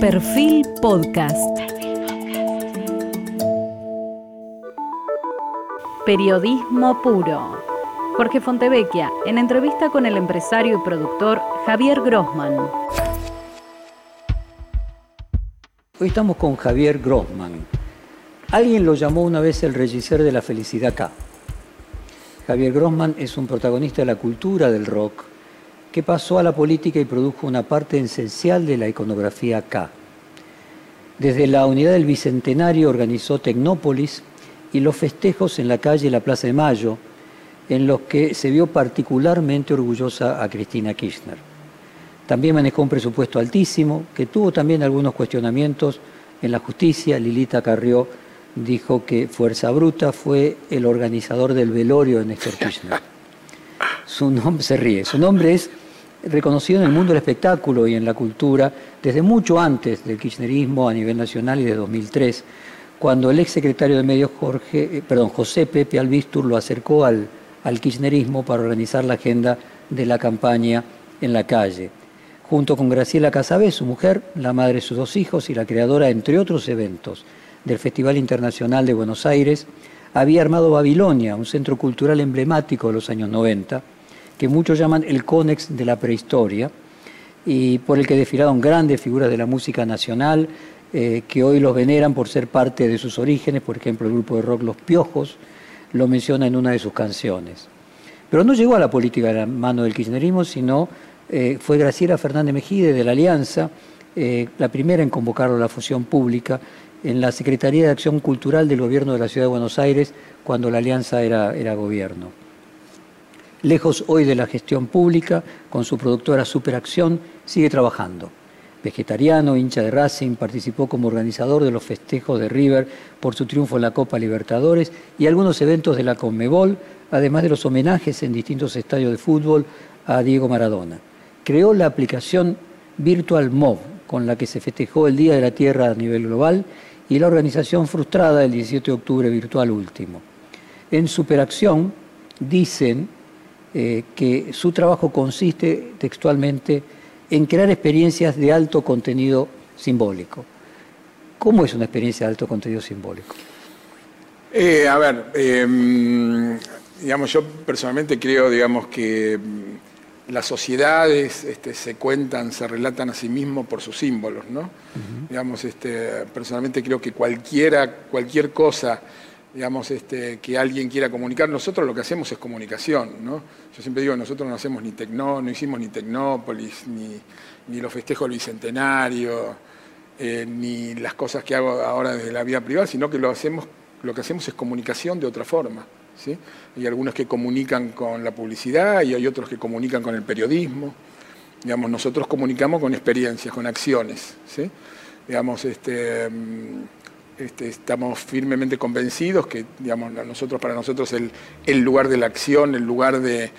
Perfil Podcast. Periodismo puro. Jorge Fontevecchia, en entrevista con el empresario y productor Javier Grossman. Hoy estamos con Javier Grossman. Alguien lo llamó una vez el regisseur de la felicidad K. Javier Grossman es un protagonista de la cultura del rock que pasó a la política y produjo una parte esencial de la iconografía K. Desde la unidad del Bicentenario organizó Tecnópolis y los festejos en la calle la Plaza de Mayo, en los que se vio particularmente orgullosa a Cristina Kirchner. También manejó un presupuesto altísimo, que tuvo también algunos cuestionamientos en la justicia. Lilita Carrió dijo que Fuerza Bruta fue el organizador del velorio de Néstor Kirchner. Su nombre se ríe. Su nombre es reconocido en el mundo del espectáculo y en la cultura desde mucho antes del kirchnerismo a nivel nacional y de 2003, cuando el ex secretario de Medios Jorge, eh, perdón, José Pepe Albistur lo acercó al, al kirchnerismo para organizar la agenda de la campaña en la calle. Junto con Graciela Casabé, su mujer, la madre de sus dos hijos y la creadora, entre otros eventos, del Festival Internacional de Buenos Aires, había armado Babilonia, un centro cultural emblemático de los años 90, que muchos llaman el Conex de la prehistoria, y por el que desfilaron grandes figuras de la música nacional, eh, que hoy los veneran por ser parte de sus orígenes, por ejemplo el grupo de rock Los Piojos lo menciona en una de sus canciones. Pero no llegó a la política de la mano del kirchnerismo, sino eh, fue Graciela Fernández Mejide de la Alianza, eh, la primera en convocarlo a la fusión pública en la Secretaría de Acción Cultural del Gobierno de la Ciudad de Buenos Aires, cuando la Alianza era gobierno. Lejos hoy de la gestión pública, con su productora Superacción, sigue trabajando. Vegetariano, hincha de Racing, participó como organizador de los festejos de River por su triunfo en la Copa Libertadores y algunos eventos de la Conmebol, además de los homenajes en distintos estadios de fútbol a Diego Maradona. Creó la aplicación Virtual Mob, con la que se festejó el Día de la Tierra a nivel global, y la organización frustrada el 17 de octubre virtual último. En Superacción dicen eh, que su trabajo consiste textualmente en crear experiencias de alto contenido simbólico. ¿Cómo es una experiencia de alto contenido simbólico? Eh, a ver, em, digamos, yo personalmente creo, digamos, que mm, las sociedades este, se cuentan, se relatan a sí mismos por sus símbolos, ¿no? Digamos, este, personalmente creo que cualquiera, cualquier cosa digamos, este, que alguien quiera comunicar. Nosotros lo que hacemos es comunicación, ¿no? Yo siempre digo, nosotros no hacemos ni Tecno, no hicimos ni Tecnópolis, ni, ni los festejos del Bicentenario, eh, ni las cosas que hago ahora desde la vida privada, sino que lo, hacemos, lo que hacemos es comunicación de otra forma. ¿sí? Hay algunos que comunican con la publicidad y hay otros que comunican con el periodismo. Digamos, nosotros comunicamos con experiencias, con acciones. ¿sí? Digamos, este, este, estamos firmemente convencidos que digamos, nosotros, para nosotros el, el lugar de la acción, el lugar de,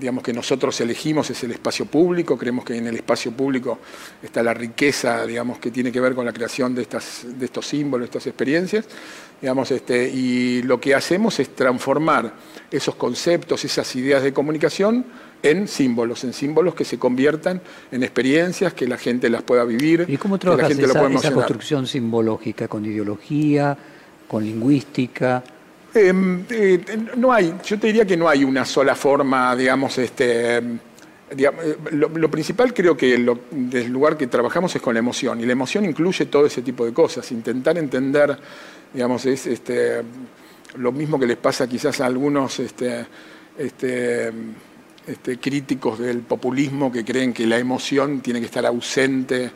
digamos, que nosotros elegimos es el espacio público, creemos que en el espacio público está la riqueza digamos, que tiene que ver con la creación de, estas, de estos símbolos, estas experiencias, digamos, este, y lo que hacemos es transformar esos conceptos, esas ideas de comunicación en símbolos, en símbolos que se conviertan en experiencias, que la gente las pueda vivir. ¿Y cómo trabajas que esa, esa construcción simbológica? ¿Con ideología? ¿Con lingüística? Em, eh, no hay, yo te diría que no hay una sola forma, digamos, este, eh, lo, principal creo que lo, del lugar que trabajamos es con la emoción, y la emoción incluye todo ese tipo de cosas, intentar entender, digamos, es este, lo mismo que les pasa quizás a algunos este, este, este, críticos del populismo que creen que la emoción tiene que estar ausente,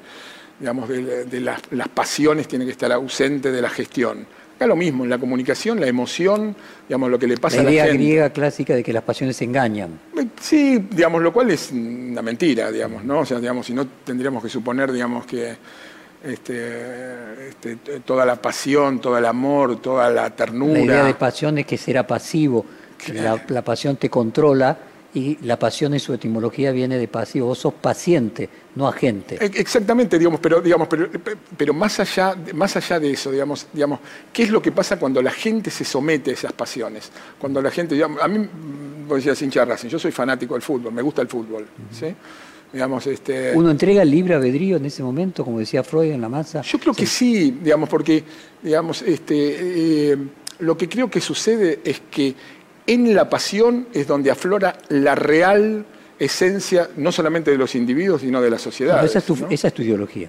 digamos, de, las, las, pasiones tiene que estar ausente de la gestión. Acá lo mismo, en la comunicación, la emoción, digamos, lo que le pasa a la idea griega clásica de que las pasiones engañan. Eh, sí, digamos, lo cual es una mentira, digamos, ¿no? O sea, digamos, si no tendríamos que suponer, digamos, que este, este, toda la pasión, todo el amor, toda la ternura. La idea de pasión es que será pasivo, la, la pasión te controla y la pasión en su etimología viene de pasivo, vos sos paciente, no agente. E, exactamente, digamos, pero, digamos, pero, pero más, allá, más allá de eso, digamos, digamos, ¿qué es lo que pasa cuando la gente se somete a esas pasiones? Cuando la gente, digamos, a mí, vos decías hincha Racing, yo soy fanático del fútbol, me gusta el fútbol, ¿sí? Digamos, este, ¿Uno entrega el libre albedrío en ese momento, como decía Freud en la masa? Yo creo que sí, digamos, porque digamos, este, eh, lo que creo que sucede es que en la pasión es donde aflora la real esencia, no solamente de los individuos, sino de la sociedad. esa, es esa es tu ideología.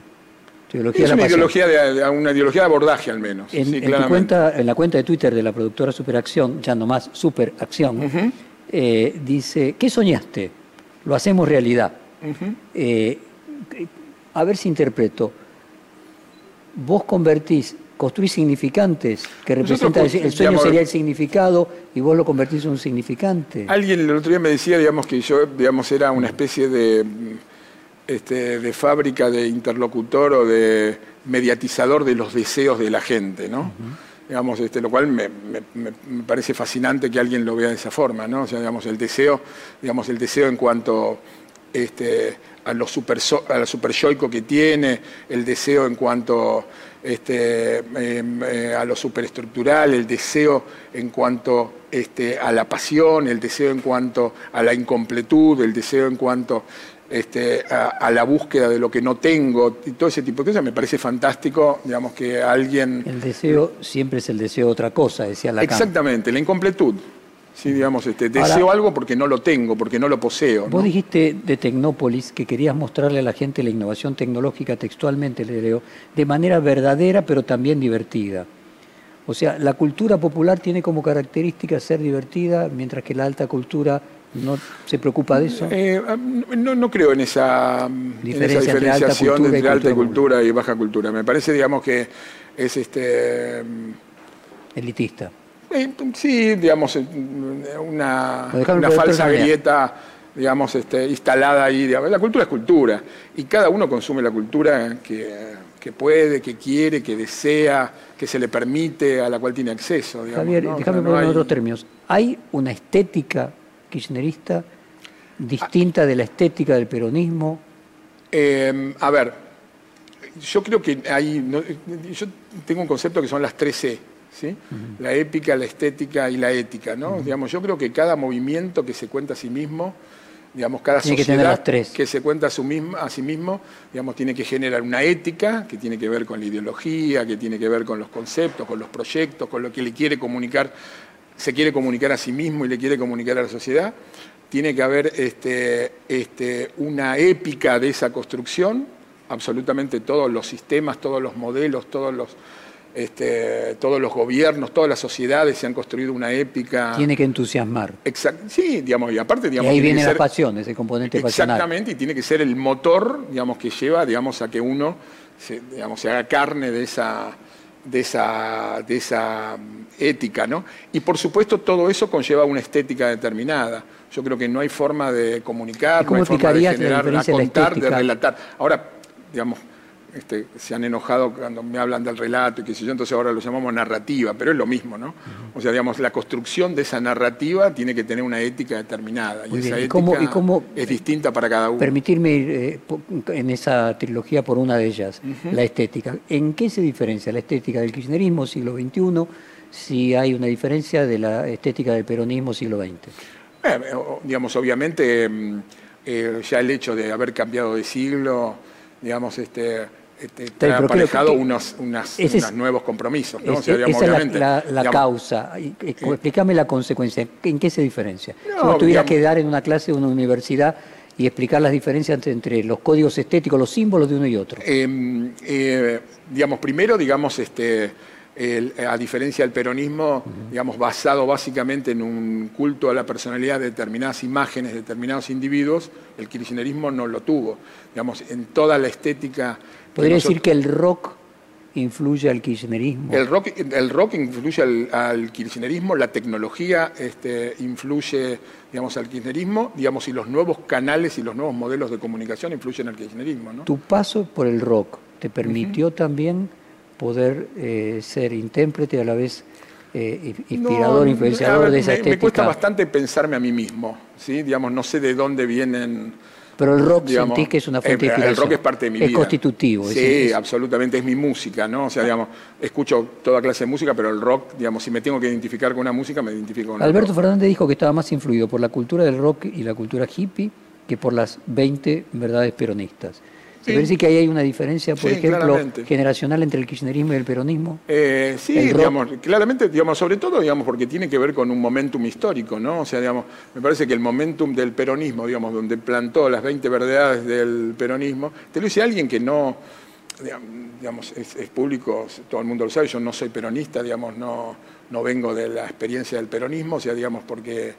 es una ideología, de, una ideología de abordaje al menos. En, en, cuenta, en la cuenta de Twitter de la productora Superacción, ya nomás Superacción, eh, dice, ¿qué soñaste? Lo hacemos realidad. Eh, a ver si interpreto. Vos convertís, construís significantes que representan, el sueño sería el significado y vos lo convertís en un significante. Alguien el otro día me decía, digamos, que yo, digamos, era una especie de, este, de fábrica de interlocutor o de mediatizador de los deseos de la gente, ¿no? digamos, este, lo cual me, parece fascinante que alguien lo vea de esa forma, ¿no? O sea, digamos, el deseo, digamos, el deseo en cuanto este, a, lo super, a super que tiene, el deseo en cuanto este, em, eh, a lo superestructural, el deseo en cuanto este, a la pasión, el deseo en cuanto a la incompletud, el deseo en cuanto este, a, la búsqueda de lo que no tengo, y todo ese tipo de cosas, me parece fantástico, digamos, que alguien... El deseo siempre es el deseo de otra cosa, decía Lacan. Exactamente, la incompletud. Sí, digamos, este, deseo algo porque no lo tengo, porque no lo poseo. Vos dijiste de Tecnópolis que querías mostrarle a la gente la innovación tecnológica textualmente, le leo, de manera verdadera pero también divertida. O sea, la cultura popular tiene como característica ser divertida, mientras que la alta cultura no se preocupa de eso. Eh, no, no, creo en esa, diferenciación entre alta, cultura, y baja cultura. Me parece, digamos, que es este elitista. Eh, sí, digamos, eh, una, una falsa grieta digamos, este, instalada ahí. La cultura es cultura y cada uno consume la cultura que, que, puede, que quiere, que desea, que se le permite, a la cual tiene acceso. Javier, déjame poner en otros términos. ¿Hay una estética kirchnerista distinta de la estética del peronismo? Eh, a ver, yo creo que hay, yo tengo un concepto que son las la épica, la estética y la ética. ¿no? digamos, yo creo que cada movimiento que se cuenta a sí mismo, digamos, cada sociedad que, se cuenta a, su misma, a sí mismo, digamos, tiene que generar una ética que tiene que ver con la ideología, que tiene que ver con los conceptos, con los proyectos, con lo que le quiere comunicar, se quiere comunicar a sí mismo y le quiere comunicar a la sociedad. Tiene que haber este, este, una épica de esa construcción, absolutamente todos los sistemas, todos los modelos, todos los este, todos los gobiernos, todas las sociedades se han construido una épica. Tiene que entusiasmar. Exacto, sí, digamos, y aparte, digamos. Y ahí viene la pasión, ese componente pasional. Exactamente, y tiene que ser el motor, digamos, que lleva, digamos, a que uno, se, digamos, se haga carne de esa, de esa, de esa mm, ética, ¿no? Y por supuesto todo eso conlleva una estética determinada. Yo creo que no hay forma de comunicar, no hay forma de generar, de contar, de relatar. Ahora, digamos, este, se han enojado cuando me hablan del relato y qué sé yo, entonces ahora lo llamamos narrativa, pero es lo mismo, ¿no? O sea, digamos, la construcción de esa narrativa tiene que tener una ética determinada y esa ética es distinta para cada uno. Permitirme ir eh, en esa trilogía por una de ellas, la estética. ¿En qué se diferencia la estética del kirchnerismo siglo XXI si hay una diferencia de la estética del peronismo siglo XX? Eh, digamos, obviamente, mm, eh, ya el hecho de haber cambiado de siglo, digamos, este, este, ha aparejado unos, nuevos compromisos. ¿no? esa es la, causa. Explícame la consecuencia. ¿En qué se diferencia? si vos tuvieras que dar en una clase de una universidad y explicar las diferencias entre, los códigos estéticos, los símbolos de uno y otro. Em, eh, digamos, primero, digamos, este, a diferencia del peronismo, digamos, basado básicamente en un culto a la personalidad de determinadas imágenes, de determinados individuos, el kirchnerismo no lo tuvo. Digamos, en toda la estética ¿Podría decir que el rock influye al kirchnerismo? El rock, el rock influye al, kirchnerismo, la tecnología este, influye digamos, al kirchnerismo, digamos, y los nuevos canales y los nuevos modelos de comunicación influyen al kirchnerismo. ¿no? Tu paso por el rock te permitió también poder eh, ser intérprete a la vez eh, inspirador, influenciador de esa estética. Me cuesta bastante pensarme a mí mismo, ¿sí? digamos, no sé de dónde vienen pero el rock sentís que es una fuente de inspiración. El rock es parte de mi vida. Es constitutivo. Sí, absolutamente, es mi música, ¿no? O sea, digamos, escucho toda clase de música, pero el rock, digamos, si me tengo que identificar con una música, me identifico con Alberto Fernández dijo que estaba más influido por la cultura del rock y la cultura hippie que por las 20 verdades peronistas. ¿Se parece que ahí hay una diferencia, por ejemplo, generacional entre el kirchnerismo y el peronismo? Eh, sí, digamos, claramente, digamos, sobre todo, digamos, porque tiene que ver con un momentum histórico, ¿no? O sea, digamos, me parece que el momentum del peronismo, digamos, donde plantó las 20 verdades del peronismo, te lo dice alguien que no, digamos, es, público, todo el mundo lo sabe, yo no soy peronista, digamos, no, no vengo de la experiencia del peronismo, o sea, digamos, porque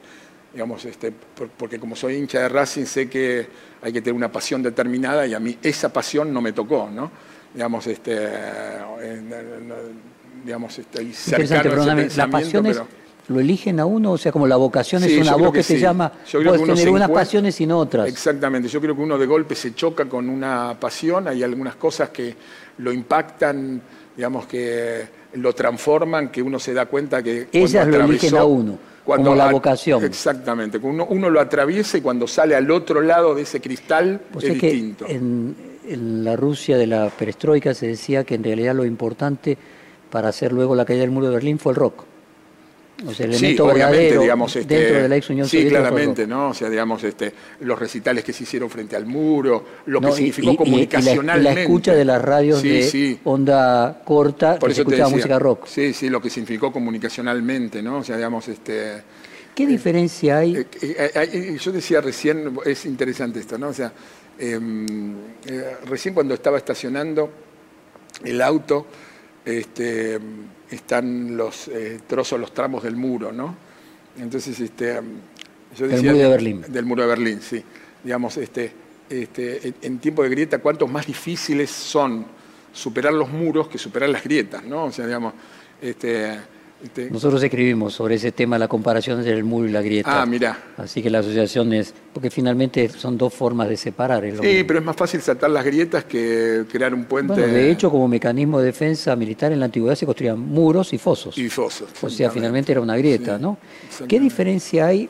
digamos, este, porque como soy hincha de Racing sé que hay que tener una pasión determinada y a mí esa pasión no me tocó, ¿no? Digamos, este, digamos, estoy cercano a ese la pasión es, ¿Lo eligen a uno? O sea, como la vocación es una voz que, se llama, yo tener unas pasiones y no otras. Exactamente, yo creo que uno de golpe se choca con una pasión, hay algunas cosas que lo impactan, digamos que lo transforman, que uno se da cuenta que... Ellas lo eligen a uno cuando la vocación. Exactamente, uno, uno lo atraviesa y cuando sale al otro lado de ese cristal es, distinto. En, en, la Rusia de la perestroika se decía que en realidad lo importante para hacer luego la caída del muro de Berlín fue el rock. O sea, el elemento sí, verdadero digamos, este, dentro de la ex Unión sí, claramente, ¿no? O sea, digamos, este, los recitales que se hicieron frente al muro, lo que significó comunicacionalmente. Y la, escucha de las radios de onda corta, Por que se escuchaba música rock. Sí, sí, lo que significó comunicacionalmente, ¿no? O sea, digamos, este... ¿Qué diferencia hay? Eh, eh, eh, yo decía recién, es interesante esto, ¿no? O sea, em, recién cuando estaba estacionando el auto, este están los eh, trozos, los tramos del muro, ¿no? Entonces, este, yo decía... Del muro de Berlín. Del muro de Berlín, sí. Digamos, este, este, en tiempo de grieta, cuántos más difíciles son superar los muros que superar las grietas, ¿no? O sea, digamos, este, Nosotros escribimos sobre ese tema, la comparación entre el muro y la grieta. Ah, mira. Así que la asociación es, porque finalmente son dos formas de separar. El sí, pero es más fácil saltar las grietas que crear un puente. Bueno, de hecho, como mecanismo de defensa militar en la antigüedad se construían muros y fosos. Y fosos. O sea, finalmente era una grieta, ¿no? ¿Qué diferencia hay?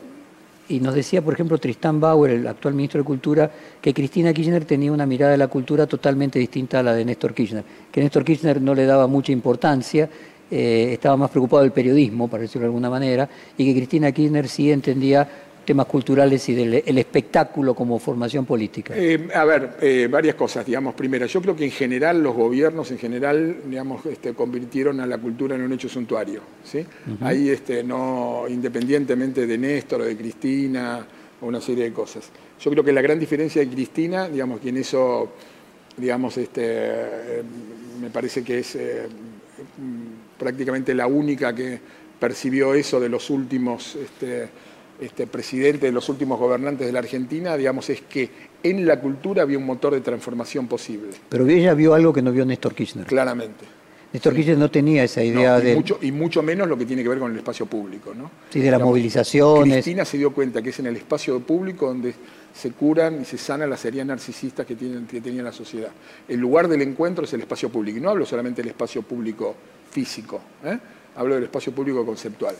Y nos decía, por ejemplo, Tristán Bauer, el actual ministro de Cultura, que Cristina Kirchner tenía una mirada de la cultura totalmente distinta a la de Néstor Kirchner. Que Néstor Kirchner no le daba mucha importancia eh, estaba más preocupado del periodismo, para decirlo de alguna manera, y que Cristina Kirchner sí entendía temas culturales y del el espectáculo como formación política? Eh, a ver, eh, varias cosas, digamos. Primero, yo creo que en general los gobiernos en general, digamos, este, convirtieron a la cultura en un hecho suntuario, ¿sí? Ahí, este, no, independientemente de Néstor o de Cristina, o una serie de cosas. Yo creo que la gran diferencia de Cristina, digamos, que en eso, digamos, este, me parece que es prácticamente la única que percibió eso de los últimos este, este, presidentes, de los últimos gobernantes de la Argentina, digamos, es que en la cultura había un motor de transformación posible. Pero ella vio algo que no vio Néstor Kirchner. Claramente. Néstor Kirchner no tenía esa idea y de... Mucho, y mucho menos lo que tiene que ver con el espacio público, ¿no? Sí, de las movilizaciones. Cristina se dio cuenta que es en el espacio público donde se curan y se sanan las heridas narcisistas que, tienen, que tenía la sociedad. El lugar del encuentro es el espacio público. Y no hablo solamente del espacio público físico, ¿eh? hablo del espacio público conceptual.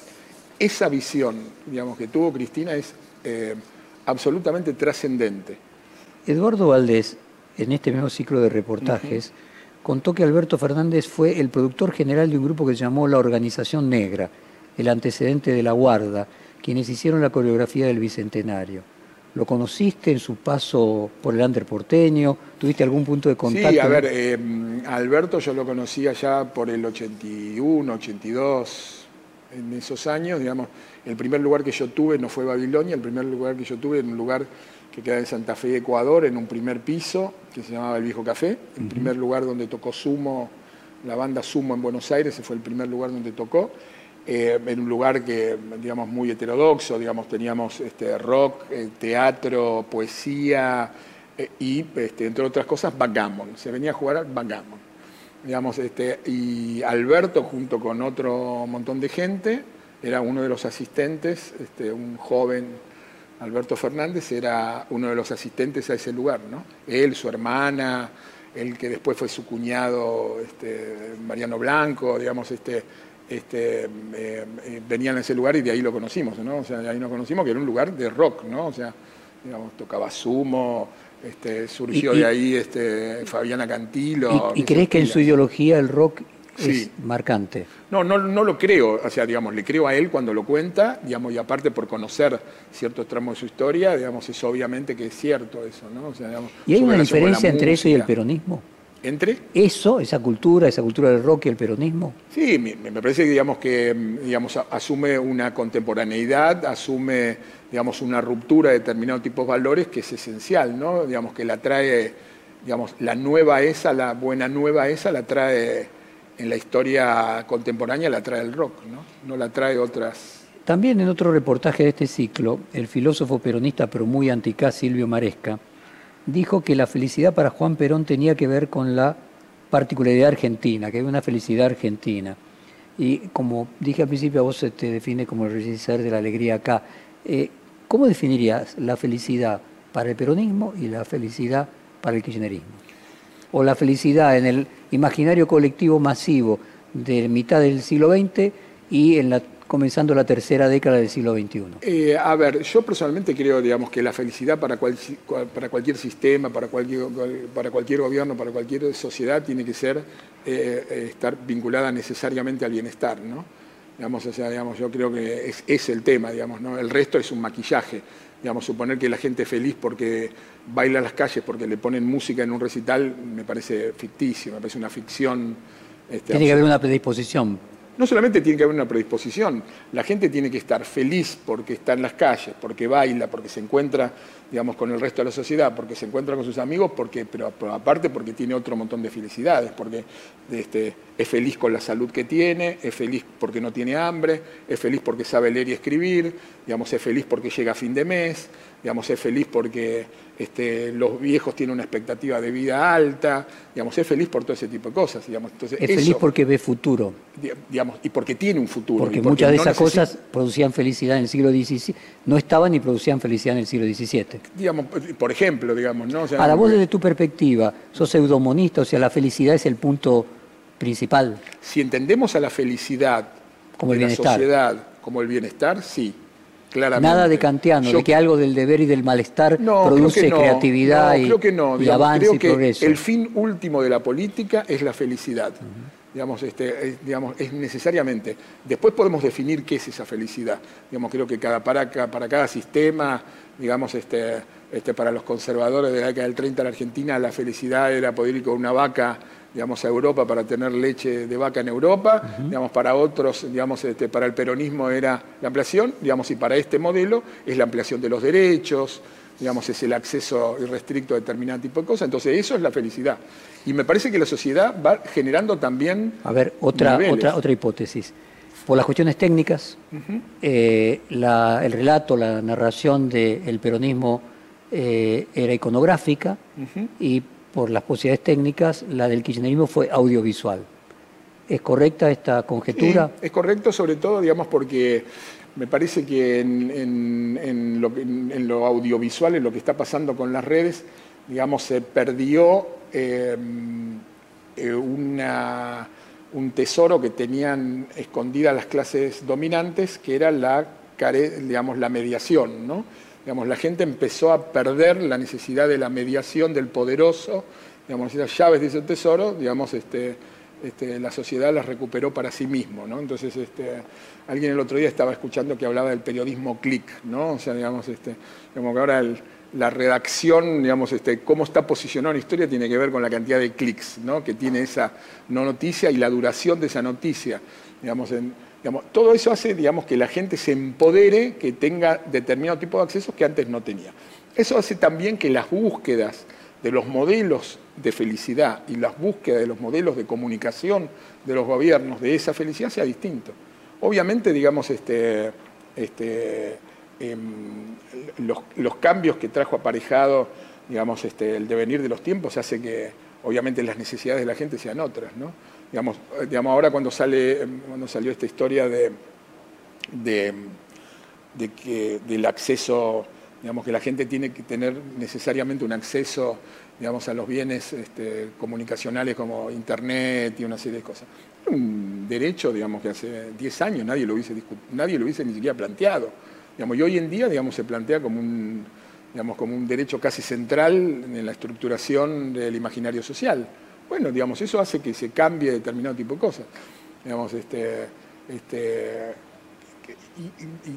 Esa visión, digamos, que tuvo Cristina es eh, absolutamente trascendente. Eduardo Valdés, en este mismo ciclo de reportajes, contó que Alberto Fernández fue el productor general de un grupo que se llamó la Organización Negra, el antecedente de la Guarda, quienes hicieron la coreografía del Bicentenario. ¿Lo conociste en su paso por el under porteño? ¿Tuviste algún punto de contacto? Sí, a ver, eh, Alberto yo lo conocía ya por el 81, 82, en esos años, digamos. El primer lugar que yo tuve no fue Babilonia, el primer lugar que yo tuve en un lugar que queda en Santa Fe, Ecuador, en un primer piso, que se llamaba El Viejo Café, el primer lugar donde tocó Sumo, la banda Sumo en Buenos Aires, ese fue el primer lugar donde tocó. Eh, en un lugar que, digamos, muy heterodoxo, digamos, teníamos este, rock, eh, teatro, poesía eh, y, este, entre otras cosas, backgammon. Se venía a jugar al backgammon. Digamos, este, y Alberto, junto con otro montón de gente, era uno de los asistentes, este, un joven Alberto Fernández era uno de los asistentes a ese lugar, ¿no? Él, su hermana, el que después fue su cuñado, este, Mariano Blanco, digamos, este, este, eh, venían a ese lugar y de ahí lo conocimos, ¿no? O sea, de ahí nos conocimos que era un lugar de rock, ¿no? O sea, digamos, tocaba sumo, este, surgió de ahí este, Fabiana Cantilo. ¿Y, crees que en su ideología el rock es marcante. No, no, no lo creo, o sea, digamos, le creo a él cuando lo cuenta, digamos, y aparte por conocer ciertos tramos de su historia, digamos, es obviamente que es cierto eso, ¿no? ¿Y hay una diferencia entre eso y el peronismo? ¿Entre? Eso, esa cultura, esa cultura del rock y el peronismo. Sí, me, parece que, digamos, que digamos, asume una contemporaneidad, asume digamos, una ruptura de determinados tipos de valores que es esencial, ¿no? Digamos, que la trae, digamos, la nueva esa, la buena nueva esa, la trae en la historia contemporánea, la trae el rock, ¿no? No la trae otras. También en otro reportaje de este ciclo, el filósofo peronista pero muy anticá Silvio Maresca dijo que la felicidad para Juan Perón tenía que ver con la particularidad argentina, que hay una felicidad argentina. Y como dije al principio, a vos te define como el registro de la alegría acá. Eh, ¿Cómo definirías la felicidad para el peronismo y la felicidad para el kirchnerismo? O la felicidad en el imaginario colectivo masivo de mitad del siglo XX y en la comenzando la tercera década del siglo XXI? Eh, a ver, yo personalmente creo digamos, que la felicidad para, para cualquier sistema, para cualquier, para cualquier gobierno, para cualquier sociedad, tiene que ser eh, estar vinculada necesariamente al bienestar. ¿no? Digamos, o sea, digamos, yo creo que es, el tema, digamos, ¿no? el resto es un maquillaje. Digamos, suponer que la gente es feliz porque baila en las calles, porque le ponen música en un recital, me parece ficticio, me parece una ficción. Este, Tiene que haber una predisposición no solamente tiene que haber una predisposición, la gente tiene que estar feliz porque está en las calles, porque baila, porque se encuentra, digamos, con el resto de la sociedad, porque se encuentra con sus amigos, porque, pero, aparte porque tiene otro montón de felicidades, porque este, es feliz con la salud que tiene, es feliz porque no tiene hambre, es feliz porque sabe leer y escribir, digamos, es feliz porque llega a fin de mes, digamos, es feliz porque este, los viejos tienen una expectativa de vida alta, digamos, es feliz por todo ese tipo de cosas. Digamos. Entonces, es feliz porque ve futuro. Digamos, y porque tiene un futuro. Porque, muchas de esas cosas producían felicidad en el siglo XVII, no estaban ni producían felicidad en el siglo XVII. Digamos, por ejemplo, digamos, ¿no? A la voz desde tu perspectiva, sos pseudomonista, o sea, la felicidad es el punto principal. Si entendemos a la felicidad como el la sociedad como el bienestar, sí. Nada de kantiano, de que algo del deber y del malestar produce creatividad y, creo que no. avance creo y que progreso. El fin último de la política es la felicidad. Digamos, este, es, digamos, es necesariamente. Después podemos definir qué es esa felicidad. Digamos, creo que cada, para, para cada sistema, digamos, este, este, para los conservadores de la década del 30 en la Argentina, la felicidad era poder ir con una vaca digamos, a Europa para tener leche de vaca en Europa, digamos, para otros, digamos, este, para el peronismo era la ampliación, digamos, y para este modelo es la ampliación de los derechos, digamos, es el acceso irrestricto a determinado tipo de cosas, entonces eso es la felicidad. Y me parece que la sociedad va generando también... A ver, otra, otra, otra hipótesis. Por las cuestiones técnicas, eh, el relato, la narración del peronismo eh, era iconográfica y por las posibilidades técnicas, la del kirchnerismo fue audiovisual. ¿Es correcta esta conjetura? es correcto, sobre todo, digamos, porque me parece que en, lo, audiovisual, en lo que está pasando con las redes, digamos, se perdió em, eh, un tesoro que tenían escondida las clases dominantes, que era la, digamos, la mediación, ¿no? Digamos, la gente empezó a perder la necesidad de la mediación del poderoso, digamos, esas llaves de ese tesoro, digamos, este, este, la sociedad las recuperó para sí mismo, ¿no? Entonces, este, alguien el otro día estaba escuchando que hablaba del periodismo click, ¿no? O sea, digamos, este, digamos que ahora la redacción, digamos, este, cómo está posicionada una historia tiene que ver con la cantidad de clics, ¿no? Que tiene esa no noticia y la duración de esa noticia, digamos, todo eso hace digamos, que la gente se empodere, que tenga determinado tipo de accesos que antes no tenía. Eso hace también que las búsquedas de los modelos de felicidad y las búsquedas de los modelos de comunicación de los gobiernos de esa felicidad sea distinto. Obviamente, digamos, este, este, em, los, cambios que trajo aparejado digamos, este, el devenir de los tiempos hace que obviamente las necesidades de la gente sean otras. ¿no? Digamos, digamos, ahora cuando, sale, cuando salió esta historia de, de, que, del acceso, digamos que la gente tiene que tener necesariamente un acceso digamos, a los bienes este, comunicacionales como Internet y una serie de cosas. Un derecho, digamos, que hace 10 años nadie lo hubiese, nadie lo hubiese ni siquiera planteado. Digamos, y hoy en día, digamos, se plantea como un, digamos, como un derecho casi central en la estructuración del imaginario social. Bueno, digamos, eso hace que se cambie determinado tipo de cosas. Digamos, este, este,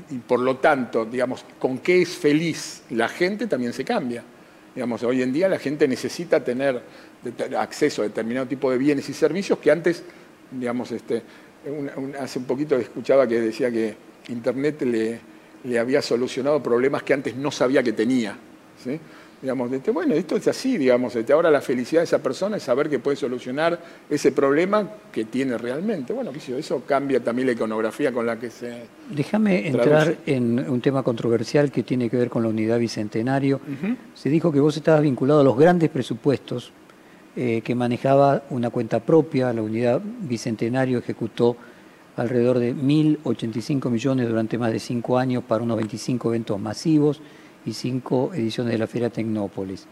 y, por lo tanto, digamos, con qué es feliz la gente también se cambia. Digamos, hoy en día la gente necesita tener acceso a determinado tipo de bienes y servicios que antes, digamos, este, hace un poquito escuchaba que decía que Internet le, le había solucionado problemas que antes no sabía que tenía. Digamos, este, bueno, esto es así, digamos, este, ahora la felicidad de esa persona es saber que puede solucionar ese problema que tiene realmente. Bueno, eso cambia también la iconografía con la que se... Déjame entrar en un tema controversial que tiene que ver con la unidad bicentenario. Se dijo que vos estabas vinculado a los grandes presupuestos eh, que manejaba una cuenta propia, la unidad bicentenario ejecutó alrededor de 1.085 millones durante más de cinco años para unos 25 eventos masivos y cinco ediciones de la Feria Tecnópolis.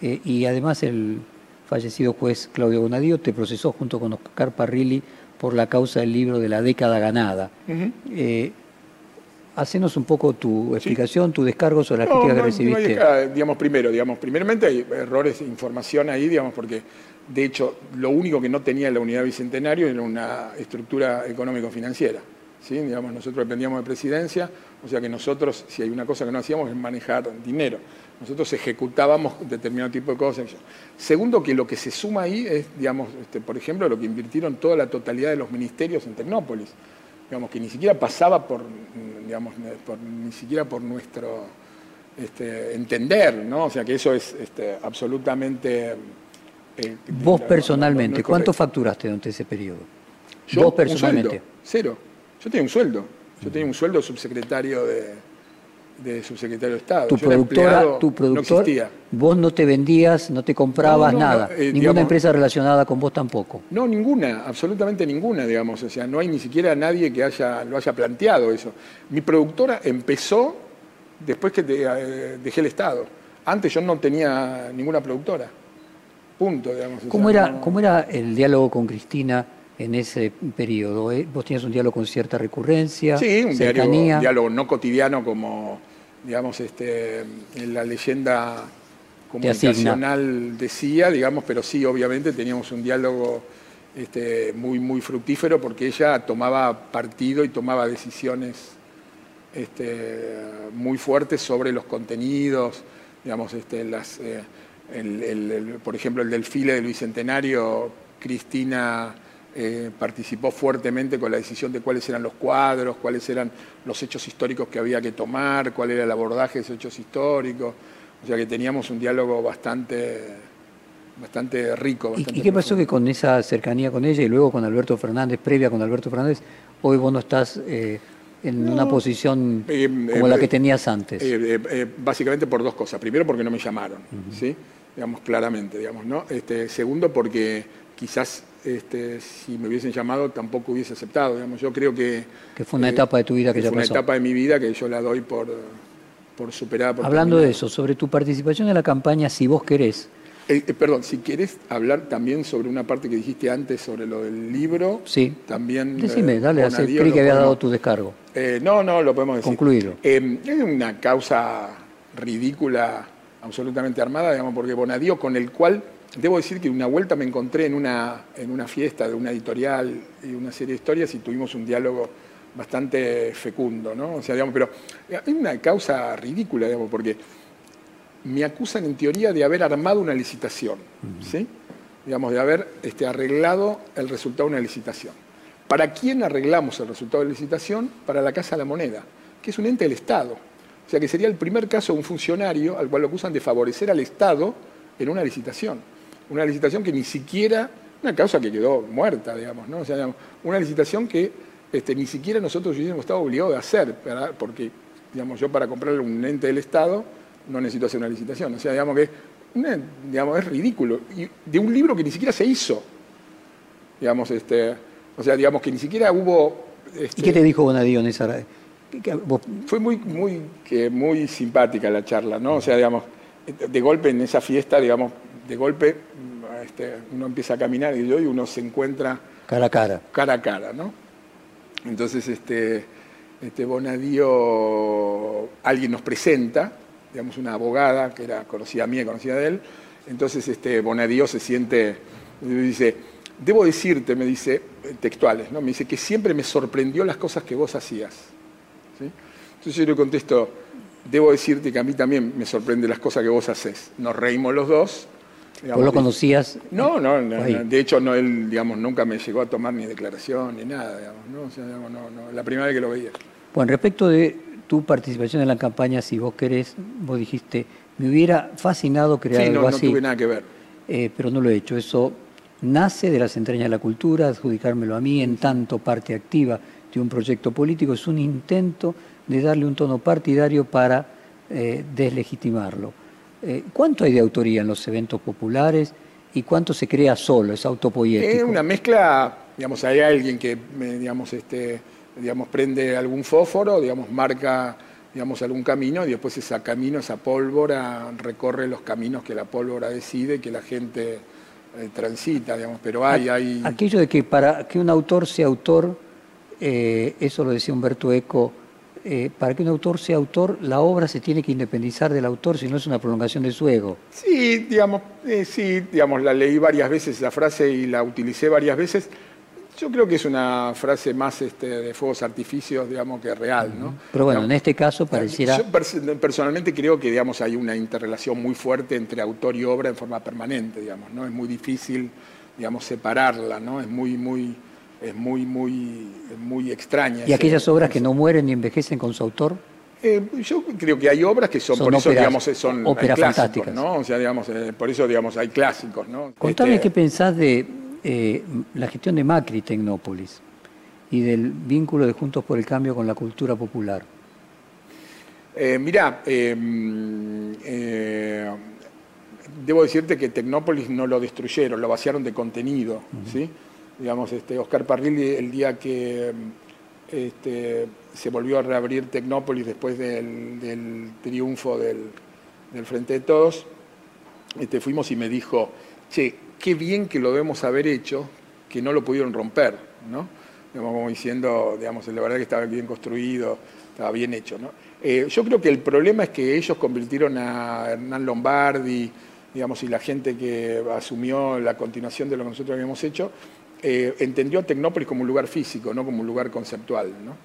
Eh, y además el fallecido juez Claudio Bonadío te procesó junto con Oscar Parrilli por la causa del libro de la década ganada. Uh hacenos un poco tu explicación, tu descargo sobre la crítica que recibiste. digamos, primero, digamos, primeramente hay errores de información ahí, digamos, porque de hecho lo único que no tenía la unidad bicentenario era una estructura económico-financiera. ¿sí? Digamos, nosotros dependíamos de presidencia, o sea que nosotros, si hay una cosa que no hacíamos, es manejar dinero. Nosotros ejecutábamos determinado tipo de cosas. Segundo, que lo que se suma ahí es, digamos, este, por ejemplo, lo que invirtieron toda la totalidad de los ministerios en Tecnópolis. Digamos, que ni siquiera pasaba por, digamos, ni siquiera por nuestro este, entender, ¿no? O sea que eso es este, absolutamente... Eh, Vos personalmente, ¿cuánto facturaste durante ese periodo? Yo, Vos personalmente. cero. Yo tenía un sueldo. Yo tenía un sueldo subsecretario de, subsecretario de Estado. Tu productora, tu productor, vos no te vendías, no te comprabas nada. Eh, ninguna empresa relacionada con vos tampoco. No, ninguna, absolutamente ninguna, digamos. O sea, no hay ni siquiera nadie que haya, lo haya planteado eso. Mi productora empezó después que eh, dejé el Estado. Antes yo no tenía ninguna productora. Punto, digamos. ¿Cómo, era, ¿Cómo era el diálogo con Cristina? En ese periodo? Eh, ¿Vos tenías un diálogo con cierta recurrencia? Sí, un diálogo, no cotidiano como, digamos, este, en la leyenda comunicacional decía, digamos, pero sí, obviamente teníamos un diálogo este, muy, muy fructífero porque ella tomaba partido y tomaba decisiones este, muy fuertes sobre los contenidos, digamos, este, las, eh, por ejemplo, el desfile del Bicentenario, Cristina eh, participó fuertemente con la decisión de cuáles eran los cuadros, cuáles eran los hechos históricos que había que tomar, cuál era el abordaje de esos hechos históricos. O sea que teníamos un diálogo bastante, bastante rico. ¿Y, qué pasó que con esa cercanía con ella y luego con Alberto Fernández, previa con Alberto Fernández, hoy vos no estás eh, en una posición eh, como la que tenías antes? básicamente por dos cosas. Primero porque no me llamaron, ¿sí? digamos claramente, digamos, ¿no? Este, segundo porque quizás este, si me hubiesen llamado tampoco hubiese aceptado. Digamos. Yo creo que... Que fue una eh, etapa de tu vida que, ya fue una etapa de mi vida que yo la doy por, por superada. Hablando de eso, sobre tu participación en la campaña, si vos querés... Eh, eh, perdón, si querés hablar también sobre una parte que dijiste antes sobre lo del libro, sí. también... Decime, dale, creí que había dado tu descargo. no, no, lo podemos decir. Concluirlo. es una causa ridícula, absolutamente armada, digamos, porque Bonadío, con el cual Debo decir que una vuelta me encontré en una, en una fiesta de una editorial y una serie de historias y tuvimos un diálogo bastante fecundo, ¿no? O sea, digamos, pero hay una causa ridícula, digamos, porque me acusan en teoría de haber armado una licitación, ¿sí? Digamos, de haber este, arreglado el resultado de una licitación. ¿Para quién arreglamos el resultado de la licitación? Para la Casa de la Moneda, que es un ente del Estado. O sea, que sería el primer caso de un funcionario al cual lo acusan de favorecer al Estado en una licitación una licitación que ni siquiera, una causa que quedó muerta, digamos, ¿no? O sea, una licitación que este, ni siquiera nosotros hubiésemos estado obligados a hacer, porque, digamos, yo para comprar un ente del Estado no necesito hacer una licitación. O sea, digamos que digamos, es ridículo. Y de un libro que ni siquiera se hizo. Digamos, este, o sea, digamos que ni siquiera hubo... Este, ¿Y qué te dijo Bonadío en esa... Fue muy, muy, muy simpática la charla, ¿no? O sea, digamos, de golpe en esa fiesta, digamos, de golpe este, uno empieza a caminar y uno se encuentra cara a cara. Cara a cara, ¿no? Entonces, este, este Bonadío, alguien nos presenta, digamos, una abogada que era conocida mía, conocida de él. Entonces, este Bonadío se siente, Dice, debo decirte, me dice, textuales, ¿no? Me dice que siempre me sorprendió las cosas que vos hacías. Entonces yo le contesto, debo decirte que a mí también me sorprende las cosas que vos haces. Nos reímos los dos. ¿Vos lo conocías? No, no, de hecho no, él digamos, nunca me llegó a tomar ni declaración ni nada, digamos, ¿no? O sea, digamos, no, no, la primera vez que lo veía. Bueno, respecto de tu participación en la campaña, si vos querés, vos dijiste, me hubiera fascinado crear sí, algo así. no tuve nada que ver. Eh, pero no lo he hecho. Eso nace de las entrañas de la cultura, adjudicármelo a mí en tanto parte activa de un proyecto político, es un intento de darle un tono partidario para eh, deslegitimarlo. Eh, ¿Cuánto hay de autoría en los eventos populares y cuánto se crea solo, es autopoético? Es una mezcla, digamos, hay alguien que, digamos, este, digamos, prende algún fósforo, digamos, marca digamos, algún camino y después ese camino, esa pólvora, recorre los caminos que la pólvora decide, que la gente eh, transita, digamos, pero hay, hay... Aquello de que para que un autor sea autor, eh, eso lo decía Humberto Eco, eh, para que un autor sea autor, la obra se tiene que independizar del autor, si no es una prolongación de su ego. Sí, digamos, sí, digamos, la leí varias veces la frase y la utilicé varias veces. Yo creo que es una frase más este, de fuegos artificios, digamos, que real, ¿no? Pero bueno, en este caso pareciera... Yo personalmente creo que, digamos, hay una interrelación muy fuerte entre autor y obra en forma permanente, digamos, ¿no? Es muy difícil, digamos, separarla, ¿no? Es muy, muy, es muy, muy, muy extraña. ¿Y aquellas obras que no mueren ni envejecen con su autor? Eh, yo creo que hay obras que son, por eso, digamos, son óperas clásicos, fantásticas. ¿no? O sea, digamos, eh, por eso, digamos, hay clásicos, ¿no? Contame Este, qué pensás de eh, la gestión de Macri Tecnópolis y del vínculo de Juntos por el Cambio con la cultura popular. Mirá, debo decirte que Tecnópolis no lo destruyeron, lo vaciaron de contenido, ¿sí? Digamos, este, Oscar Parrilli, el día que este, se volvió a reabrir Tecnópolis después del, triunfo del, del Frente de Todos, este, fuimos y me dijo, che, qué bien que lo debemos haber hecho, que no lo pudieron romper, ¿no? Digamos, como diciendo, digamos, la verdad que estaba bien construido, estaba bien hecho, ¿no? Eh, yo creo que el problema es que ellos convirtieron a Hernán Lombardi, digamos, y la gente que asumió la continuación de lo que nosotros habíamos hecho, eh, entendió a Tecnópolis como un lugar físico, no como un lugar conceptual, ¿no?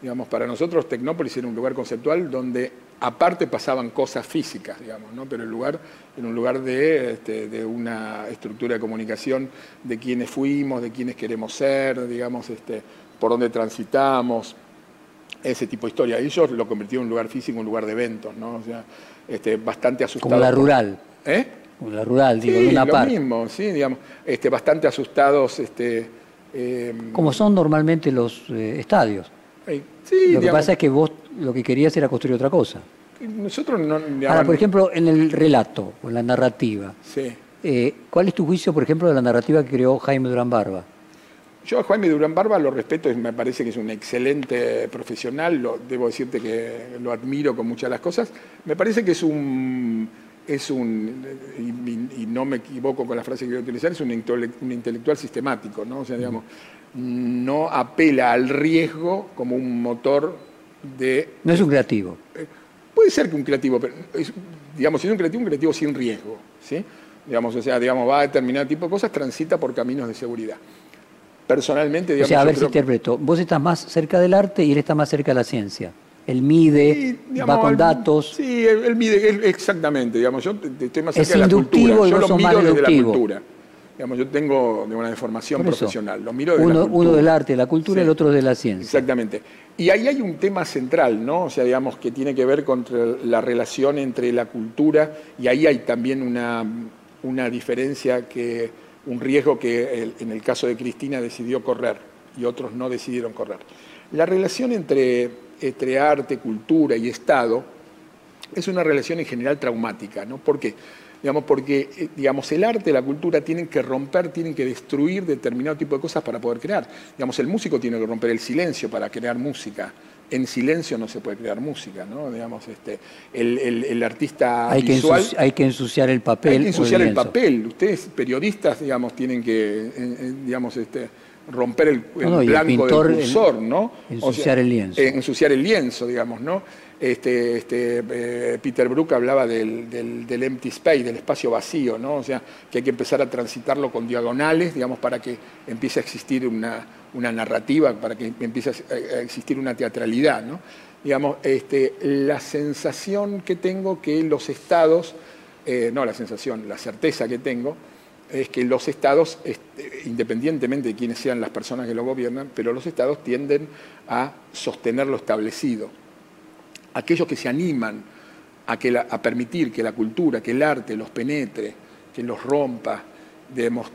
Digamos, para nosotros Tecnópolis era un lugar conceptual donde aparte pasaban cosas físicas, digamos, ¿no? pero el lugar era un lugar de, este, de, una estructura de comunicación de quienes fuimos, de quienes queremos ser, digamos, este, por dónde transitamos, ese tipo de historia. Ellos lo convirtieron en un lugar físico, un lugar de eventos, ¿no? O sea, este, bastante asustado. Como la rural. ¿Eh? La rural, digo, sí, de una lo mismo, sí, digamos, este, bastante asustados. Este, eh, Como son normalmente los eh, estadios. eh, sí, Lo que pasa es que vos lo que querías era construir otra cosa. nosotros no... digamos, Ahora, por ejemplo, en el relato o en la narrativa, sí. eh, ¿cuál es tu juicio, por ejemplo, de la narrativa que creó Jaime Durán Barba? Yo a Jaime Durán Barba lo respeto, me parece que es un excelente profesional, lo, debo decirte que lo admiro con muchas de las cosas. Me parece que es un, es un y, y no me equivoco con la frase que voy a utilizar, es un, intele- un intelectual sistemático, ¿no? O sea, digamos, no apela al riesgo como un motor de... No es un creativo. Puede ser que un creativo, pero es, digamos, si es un creativo, un creativo sin riesgo, ¿sí? Digamos, o sea, digamos, va a determinado tipo de cosas, transita por caminos de seguridad. Personalmente, O digamos, sea, a ver si creo- interpreto. Vos estás más cerca del arte y él está más cerca de la ciencia. Él mide, Sí, digamos, va con datos. Sí, él, él mide, exactamente, digamos, yo estoy más Es cerca de la inductivo cultura. y Yo lo miro desde la cultura. Digamos, yo tengo de una deformación profesional, lo miro desde Uno, la cultura. uno del arte, de la cultura, y Sí. el otro de la ciencia. Exactamente. Y ahí hay un tema central, ¿no? O sea, digamos, que tiene que ver con la relación entre la cultura y ahí hay también una, una diferencia que, un riesgo que el- en el caso de Cristina decidió correr y otros no decidieron correr. La relación entre, entre arte, cultura y Estado es una relación en general traumática, ¿no? ¿Por qué? Digamos, porque eh, digamos, el arte, la cultura tienen que romper, tienen que destruir determinado tipo de cosas para poder crear. Digamos, el músico tiene que romper el silencio para crear música. en silencio no se puede crear música, ¿no? Digamos, este, el, el- el artista Hay que, visual... ensuci- hay que ensuciar el papel. Hay que ensuciar el papel. Ustedes, periodistas, digamos, tienen que, eh, eh, digamos, este, romper el, el No, no, y el blanco pintor, del el- cursor, ¿no? ensuciar el lienzo. ensuciar el lienzo, digamos, ¿no? Este, este, eh, Peter Brook hablaba del, del- del empty space, del espacio vacío, ¿no? O sea, que hay que empezar a transitarlo con diagonales, digamos, para que empiece a existir una, una narrativa, para que empiece a a existir una teatralidad, ¿no? Digamos, este, la sensación que tengo que los estados, eh, no la sensación, la certeza que tengo, es que los estados, este, independientemente de quiénes sean las personas que lo gobiernan, pero los estados tienden a sostener lo establecido. Aquellos que se animan a, permitir que la cultura, que el arte los penetre, que los rompa,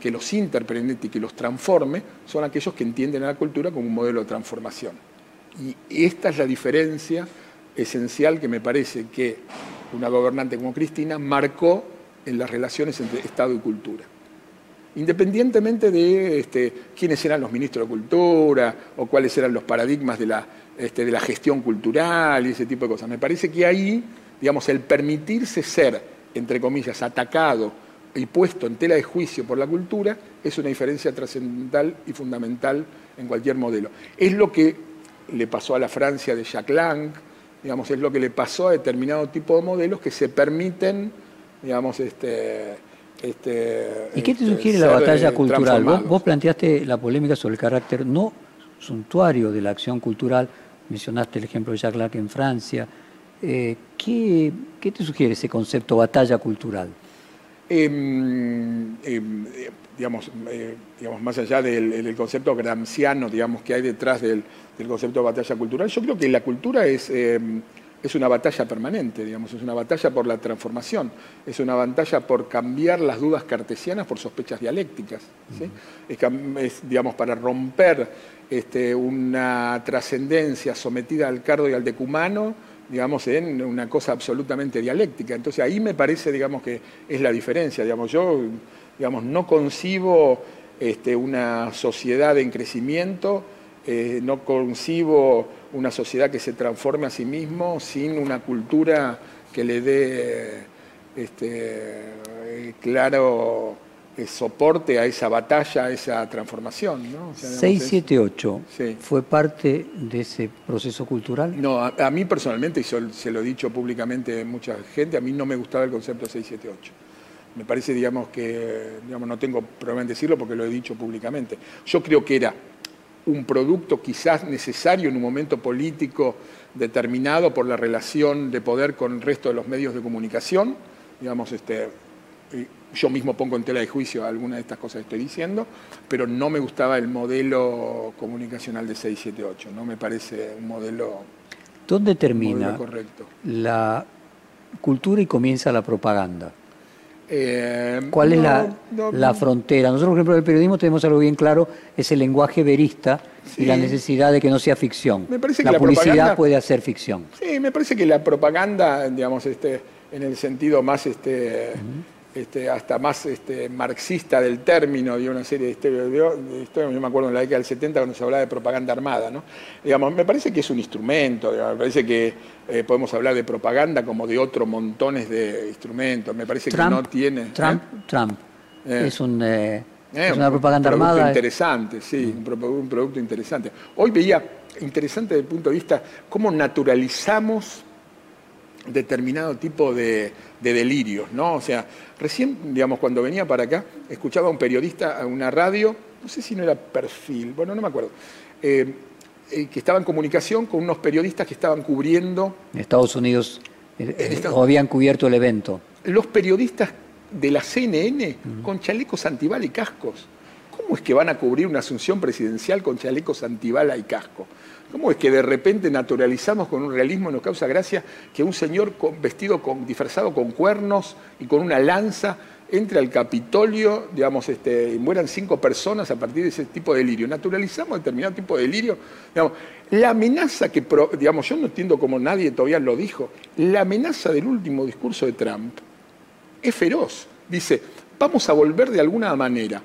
que los interprete y que los transforme, son aquellos que entienden a la cultura como un modelo de transformación. Y esta es la diferencia esencial que me parece que una gobernante como Cristina marcó en las relaciones entre Estado y cultura. Independientemente de este, quiénes eran los ministros de Cultura o cuáles eran los paradigmas de la, este, de la gestión cultural y ese tipo de cosas. Me parece que ahí, digamos, el permitirse ser, entre comillas, atacado y puesto en tela de juicio por la cultura es una diferencia trascendental y fundamental en cualquier modelo. Es lo que le pasó a la Francia de Jacques Lang, digamos, es lo que le pasó a determinado tipo de modelos que se permiten, digamos, este, este, ¿Y qué te este, sugiere la batalla cultural? Vos, planteaste la polémica sobre el carácter no suntuario de la acción cultural, mencionaste el ejemplo de Jacques Lac en Francia. Eh, ¿qué, qué te sugiere ese concepto batalla cultural? Em, em, eh, digamos, eh, digamos, más allá del, del concepto gramsciano digamos, que hay detrás del, del concepto de batalla cultural, yo creo que la cultura es, em, es una batalla permanente, digamos, es una batalla por la transformación, es una batalla por cambiar las dudas cartesianas por sospechas dialécticas. ¿sí? es, digamos, para romper este, una trascendencia sometida al cardo y al decumano, digamos, en una cosa absolutamente dialéctica. Entonces ahí me parece, digamos, que es la diferencia. Digamos, yo, digamos, no concibo este, una sociedad en crecimiento, eh, no concibo una sociedad que se transforme a sí mismo sin una cultura que le dé este, eh, claro eh, soporte a esa batalla, a esa transformación. ¿no? O sea, digamos, es- 678 Sí. fue parte de ese proceso cultural. No, a, a mí personalmente, y se lo he dicho públicamente a mucha gente, a mí no me gustaba el concepto 678. Me parece, digamos, que digamos, no tengo problema en decirlo porque lo he dicho públicamente. Yo creo que era un producto quizás necesario en un momento político determinado por la relación de poder con el resto de los medios de comunicación. Digamos, este, yo mismo pongo en tela de juicio algunas de estas cosas que estoy diciendo, pero no me gustaba el modelo comunicacional de 678, no me parece un modelo, ¿Dónde termina modelo correcto. la cultura y comienza la propaganda? Eh, ¿Cuál es la, no, la frontera? Nosotros, por ejemplo, en el periodismo tenemos algo bien claro, es el lenguaje verista y la necesidad de que no sea ficción. Me parece que la, la publicidad puede hacer ficción. Sí, me parece que la propaganda, digamos, este, en el sentido más, este, este, hasta más este, marxista del término, de una serie de historias, de historias, yo me acuerdo en la década del 70 cuando se hablaba de propaganda armada, ¿no? Digamos, me parece que es un instrumento, digamos, me parece que eh, podemos hablar de propaganda como de otros montones de instrumentos, me parece que no tiene... Trump, ¿eh? Trump. Eh. Es, un, es una un propaganda producto armada. interesante, sí, un, un producto interesante. Hoy veía interesante desde el punto de vista cómo naturalizamos determinado tipo de, de delirios, ¿no? O sea, recién, digamos, cuando venía para acá, escuchaba a un periodista a una radio, no sé si no era perfil, bueno, no me acuerdo, eh, eh, que estaba en comunicación con unos periodistas que estaban cubriendo En Estados Unidos eh, En eh, Estados- o habían cubierto el evento. los periodistas de la CNN con chalecos antibala y cascos. ¿Cómo es que van a cubrir una asunción presidencial con chalecos antibala y casco? ¿Cómo es que de repente naturalizamos con un realismo y nos causa gracia que un señor vestido con, disfrazado con cuernos y con una lanza entre al Capitolio, digamos, este, y mueran cinco personas a partir de ese tipo de delirio? Naturalizamos determinado tipo de delirio. La amenaza que, digamos, yo no entiendo cómo nadie todavía lo dijo, la amenaza del último discurso de Trump es feroz. Dice, vamos a volver de alguna manera.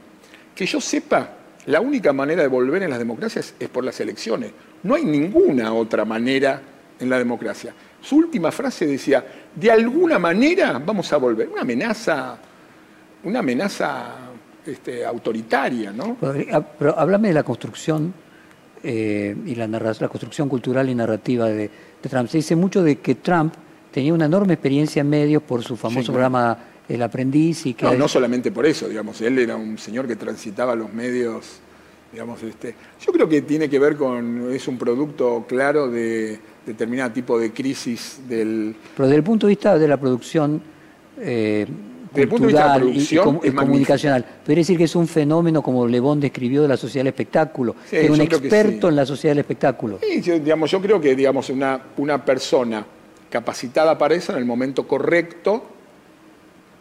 Que yo sepa, la única manera de volver en las democracias es por las elecciones. No hay ninguna otra manera en la democracia. Su última frase decía, de alguna manera vamos a volver. Una amenaza, una amenaza este, autoritaria, ¿no? Pero háblame de la construcción eh, y la, la, construcción cultural y narrativa de, Trump. Se dice mucho de que Trump tenía una enorme experiencia en medios por su famoso programa El Aprendiz y que... No, no solamente por eso, digamos, él era un señor que transitaba los medios, digamos, este... Yo creo que tiene que ver con, es un producto claro de determinado tipo de crisis del... Pero desde el punto de vista de la producción... Eh, desde el punto de vista de la producción y, comunicacional. Pero decir que es un fenómeno como Le describió de la sociedad del espectáculo, que un experto en la sociedad del espectáculo. Sí, yo, digamos, yo creo que digamos, una, una persona capacitada para eso en el momento correcto,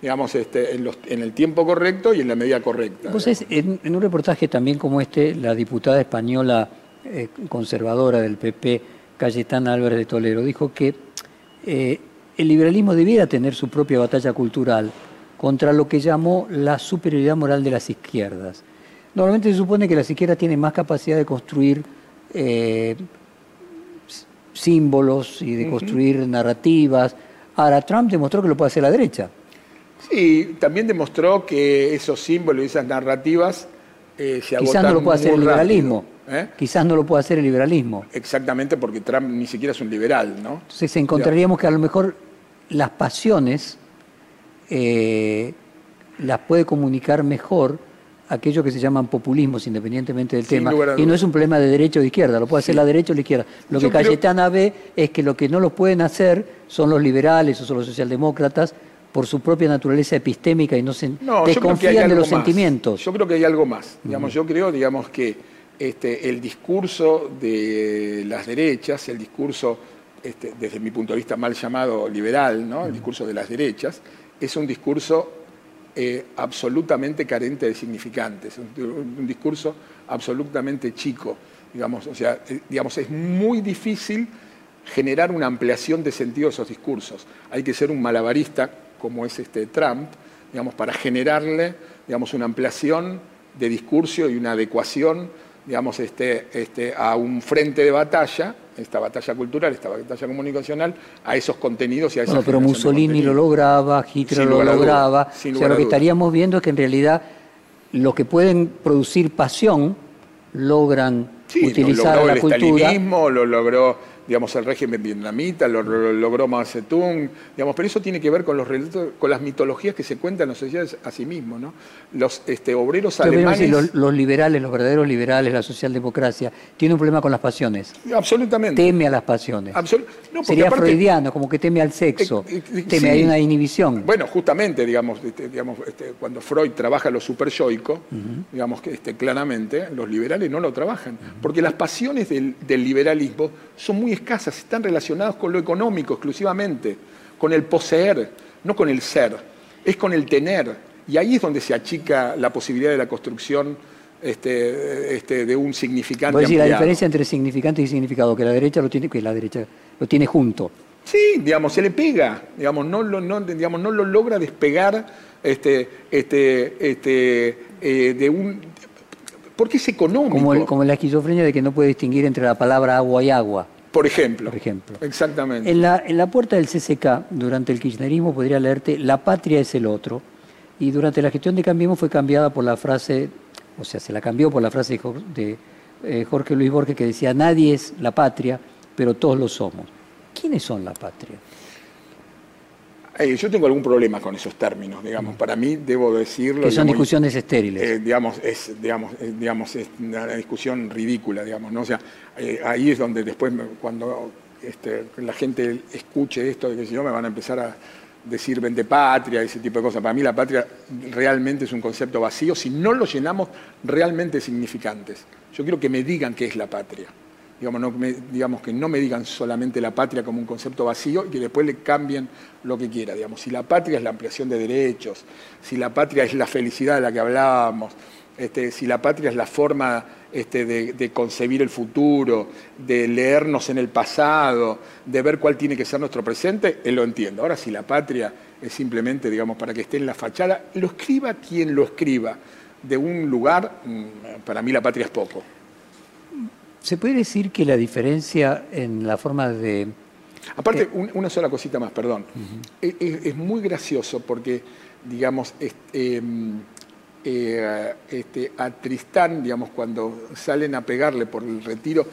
digamos, este, en, los, en, el tiempo correcto y en la medida correcta. Entonces, en, un reportaje también como este, la diputada española eh, conservadora del PP, Cayetana Álvarez de Toledo, dijo que eh, el liberalismo debiera tener su propia batalla cultural contra lo que llamó la superioridad moral de las izquierdas. Normalmente se supone que las izquierdas tienen más capacidad de construir eh, símbolos y de construir narrativas. Ahora, Trump demostró que lo puede hacer la derecha. Sí, también demostró que esos símbolos y esas narrativas eh, se Quizás no lo puede hacer el liberalismo. ¿eh? Quizás no lo puede hacer el liberalismo. Exactamente, porque Trump ni siquiera es un liberal, ¿no? Entonces encontraríamos que a lo mejor las pasiones eh, las puede comunicar mejor aquello que se llaman populismos, independientemente del tema. Y no es un problema de derecha o de izquierda, lo puede hacer la derecha o la izquierda. Lo que Cayetana ve es que lo que no lo pueden hacer son los liberales o son los socialdemócratas por su propia naturaleza epistémica y no se desconfían de los sentimientos. Yo creo que hay algo más. Digamos, Yo creo digamos, que este, el discurso de las derechas, el discurso, este, desde mi punto de vista mal llamado liberal, ¿no? el discurso de las derechas, es un discurso eh, absolutamente carente de significantes, un, discurso absolutamente chico. Digamos, o sea, eh, digamos, es muy difícil generar una ampliación de sentido de esos discursos. Hay que ser un malabarista, como es este Trump, digamos, para generarle digamos, una ampliación de discurso y una adecuación digamos, este, este, a un frente de batalla, esta batalla cultural, esta batalla comunicacional, a esos contenidos y a esas no, Pero Mussolini lo lograba, Hitler lo lograba. o sea, lo que estaríamos viendo es que en realidad lo que pueden producir pasión logran utilizar lo logró la el cultura. lo logró digamos, el régimen vietnamita, lo, logró Mao Zedong, digamos, pero eso tiene que ver con los relatos, con las mitologías que se cuentan en las sociedades a sí mismos, ¿no? Los este, obreros alemanes... los, liberales, los verdaderos liberales, la socialdemocracia, tienen un problema con las pasiones. Absolutamente. Teme a las pasiones. Sería freudiano, como que teme al sexo, eh, eh, teme, hay una inhibición. Bueno, justamente, digamos, este, digamos este, cuando Freud trabaja lo superyoico, digamos que este, claramente los liberales no lo trabajan, porque las pasiones del, del liberalismo son muy escasas, están relacionadas con lo económico exclusivamente, con el poseer, no con el ser, es con el tener. Y ahí es donde se achica la posibilidad de la construcción este, este, de un significante. decir, la diferencia entre significante y significado, que la derecha lo tiene, que la derecha lo tiene junto. Sí, digamos, se le pega, digamos, no lo, no, digamos, no lo logra despegar este, eh, de un. Porque es económico. Como, como la esquizofrenia de que no puede distinguir entre la palabra agua y agua. Por ejemplo. Por ejemplo. Exactamente. En la, en la puerta del CCK, durante el kirchnerismo, podría leerte La patria es el otro. Y durante la gestión de Cambiemos fue cambiada por la frase, o sea, se la cambió por la frase de eh, Jorge Luis Borges que decía, nadie es la patria, pero todos lo somos. ¿Quiénes son la patria? Eh, yo tengo algún problema con esos términos, digamos. Para mí, debo decirlo. Que son discusiones estériles. Eh, digamos, es, digamos, digamos, es una discusión ridícula, digamos, ¿no? O sea, eh, ahí es donde después, cuando este, la gente escuche esto de que si no me van a empezar a decir vende patria, ese tipo de cosas. Para mí la patria realmente es un concepto vacío si no lo llenamos realmente significantes. Yo quiero que me digan qué es la patria digamos, no digamos, que no me digan solamente la patria como un concepto vacío y que después le cambien lo que quiera. Digamos. Si la patria es la ampliación de derechos, si la patria es la felicidad de la que hablábamos, este, si la patria es la forma este, de, concebir el futuro, de leernos en el pasado, de ver cuál tiene que ser nuestro presente, él lo entiende. Ahora, si la patria es simplemente, digamos, para que esté en la fachada, lo escriba quien lo escriba. de un lugar, mm, para mí la patria es poco. ¿Se puede decir que la diferencia en la forma de... Aparte, una sola cosita más, perdón. es, muy gracioso porque, digamos, em, eh, este, a Tristán, digamos, cuando salen a pegarle por el retiro,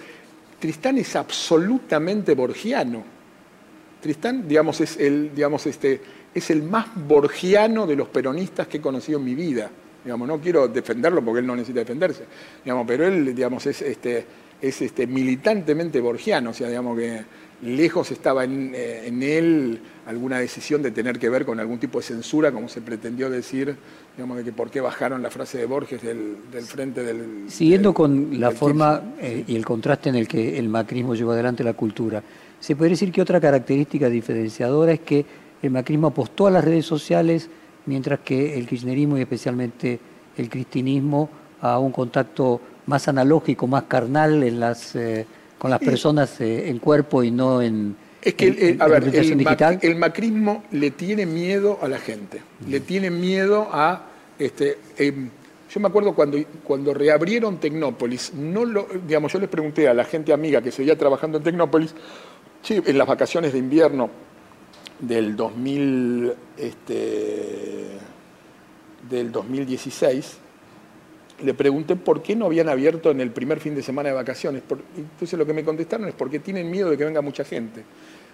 Tristán es absolutamente borgiano. Tristán, digamos, es el, digamos, este, es el más borgiano de los peronistas que he conocido en mi vida. Digamos, no quiero defenderlo porque él no necesita defenderse, digamos, pero él digamos, es, este, es este, militantemente borgiano, o sea, digamos que lejos estaba eh, en, él alguna decisión de tener que ver con algún tipo de censura, como se pretendió decir, digamos, de que por qué bajaron la frase de Borges del, frente del... Siguiendo con la forma eh, y el contraste en el que el macrismo llevó adelante la cultura, se puede decir que otra característica diferenciadora es que el macrismo apostó a las redes sociales, mientras que el kirchnerismo y especialmente el cristinismo a un contacto más analógico, más carnal en las, eh, con las personas eh, en cuerpo y no en, es que, el, a ver, el, macrismo le tiene miedo a la gente, le tiene miedo a... Este, em, yo me acuerdo cuando, cuando reabrieron Tecnópolis, no lo, digamos, yo les pregunté a la gente amiga que seguía trabajando en Tecnópolis, en las vacaciones de invierno del, 2000, este, del 2016, le pregunté por qué no habían abierto en el primer fin de semana de vacaciones. Entonces lo que me contestaron es porque tienen miedo de que venga mucha gente.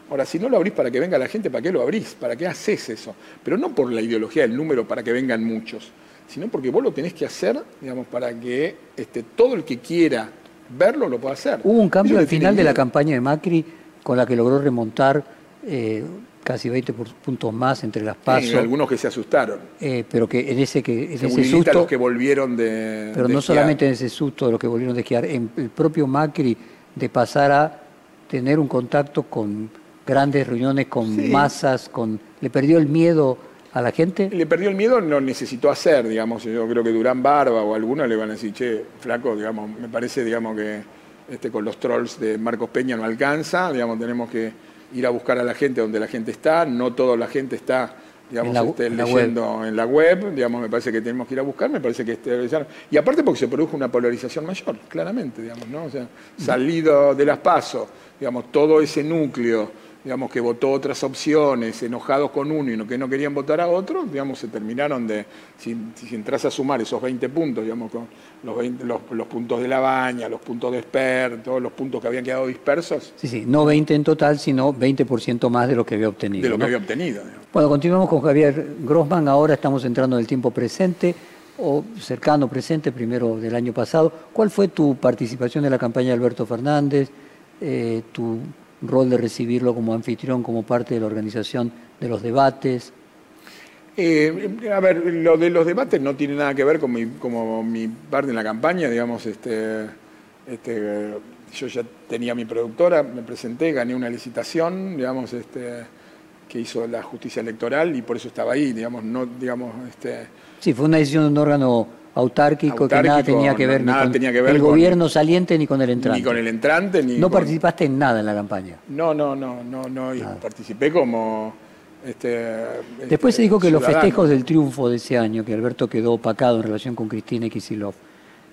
Ahora, si no lo abrís para que venga la gente, ¿para qué lo abrís? ¿Para qué haces eso? Pero no por la ideología del número para que vengan muchos, sino porque vos lo tenés que hacer, digamos, para que este, todo el que quiera verlo lo pueda hacer. Hubo un cambio al final de la campaña de Macri con la que logró remontar eh, casi 20 puntos más entre las pasos. Sí, algunos que se asustaron. Eh, pero que en ese que en ese susto, los que volvieron de Pero no solamente en ese susto de los que volvieron de esquiar, en el propio Macri de pasar a tener un contacto con grandes reuniones con masas, con le perdió el miedo a la gente. Le perdió el miedo, no necesitó hacer, digamos, yo creo que Durán Barba o algunos le van a decir, "Che, flaco, digamos, me parece, digamos que este con los trolls de Marcos Peña no alcanza, digamos, tenemos que ir a buscar a la gente donde la gente está, no toda la gente está digamos, este, leyendo en la web, digamos, me parece que tenemos que ir a buscar, me parece que este, y aparte porque se produjo una polarización mayor, claramente, digamos, ¿no? O sea, salido de las pasos, digamos, todo ese núcleo digamos, que votó otras opciones, enojados con uno y que no querían votar a otro, digamos, se terminaron de, si, si entras a sumar esos 20 puntos, digamos, con los, los, puntos de la baña, los puntos de Esper, todos los puntos que habían quedado dispersos. Sí, sí, no 20 en total, sino 20% más de lo que había obtenido. De lo que había obtenido. Bueno, continuamos con Javier Grossman, ahora estamos entrando en el tiempo presente o cercano presente, primero del año pasado. ¿Cuál fue tu participación en la campaña de Alberto Fernández, eh, tu rol de recibirlo como anfitrión, como parte de la organización de los debates? Eh, a ver, lo de los debates no tiene nada que ver con mi, como mi parte en la campaña, digamos, este, este, yo ya tenía mi productora, me presenté, gané una licitación, digamos, este, que hizo la justicia electoral y por eso estaba ahí, digamos, no, digamos, este. Sí, fue una decisión de un órgano autárquico, que nada tenía que ver ni con tenía que ver el gobierno saliente ni con el entrante. Ni con el entrante ni No participaste en nada en la campaña. No, no, no, no, no, participé como este, Después se dijo que los festejos del triunfo de ese año, que Alberto quedó opacado en relación con Cristina Kisilov,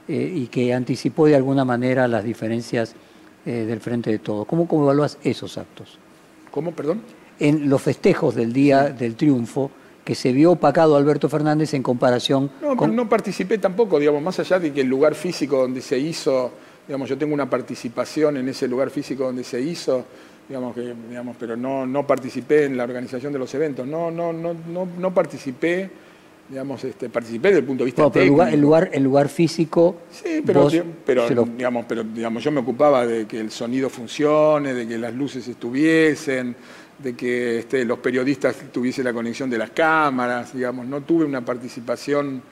eh, y que anticipó de alguna manera las diferencias eh, del frente de todos. ¿Cómo, ¿Cómo evalúas esos actos? ¿Cómo, perdón? En los festejos del día del triunfo, que se vio opacado Alberto Fernández en comparación no, con... No participé tampoco, digamos, más allá de que el lugar físico donde se hizo, digamos, yo tengo una participación en ese lugar físico donde se hizo, digamos, que, digamos pero no, no participé en la organización de los eventos, no, no, no, no, no participé, digamos, este, participé desde el punto de vista no, pero técnico. El lugar, el lugar físico... Sí, pero, pero, digamos, pero digamos, yo me ocupaba de que el sonido funcione, de que las luces estuviesen, de que este, los periodistas tuviesen la conexión de las cámaras, digamos, no tuve una participación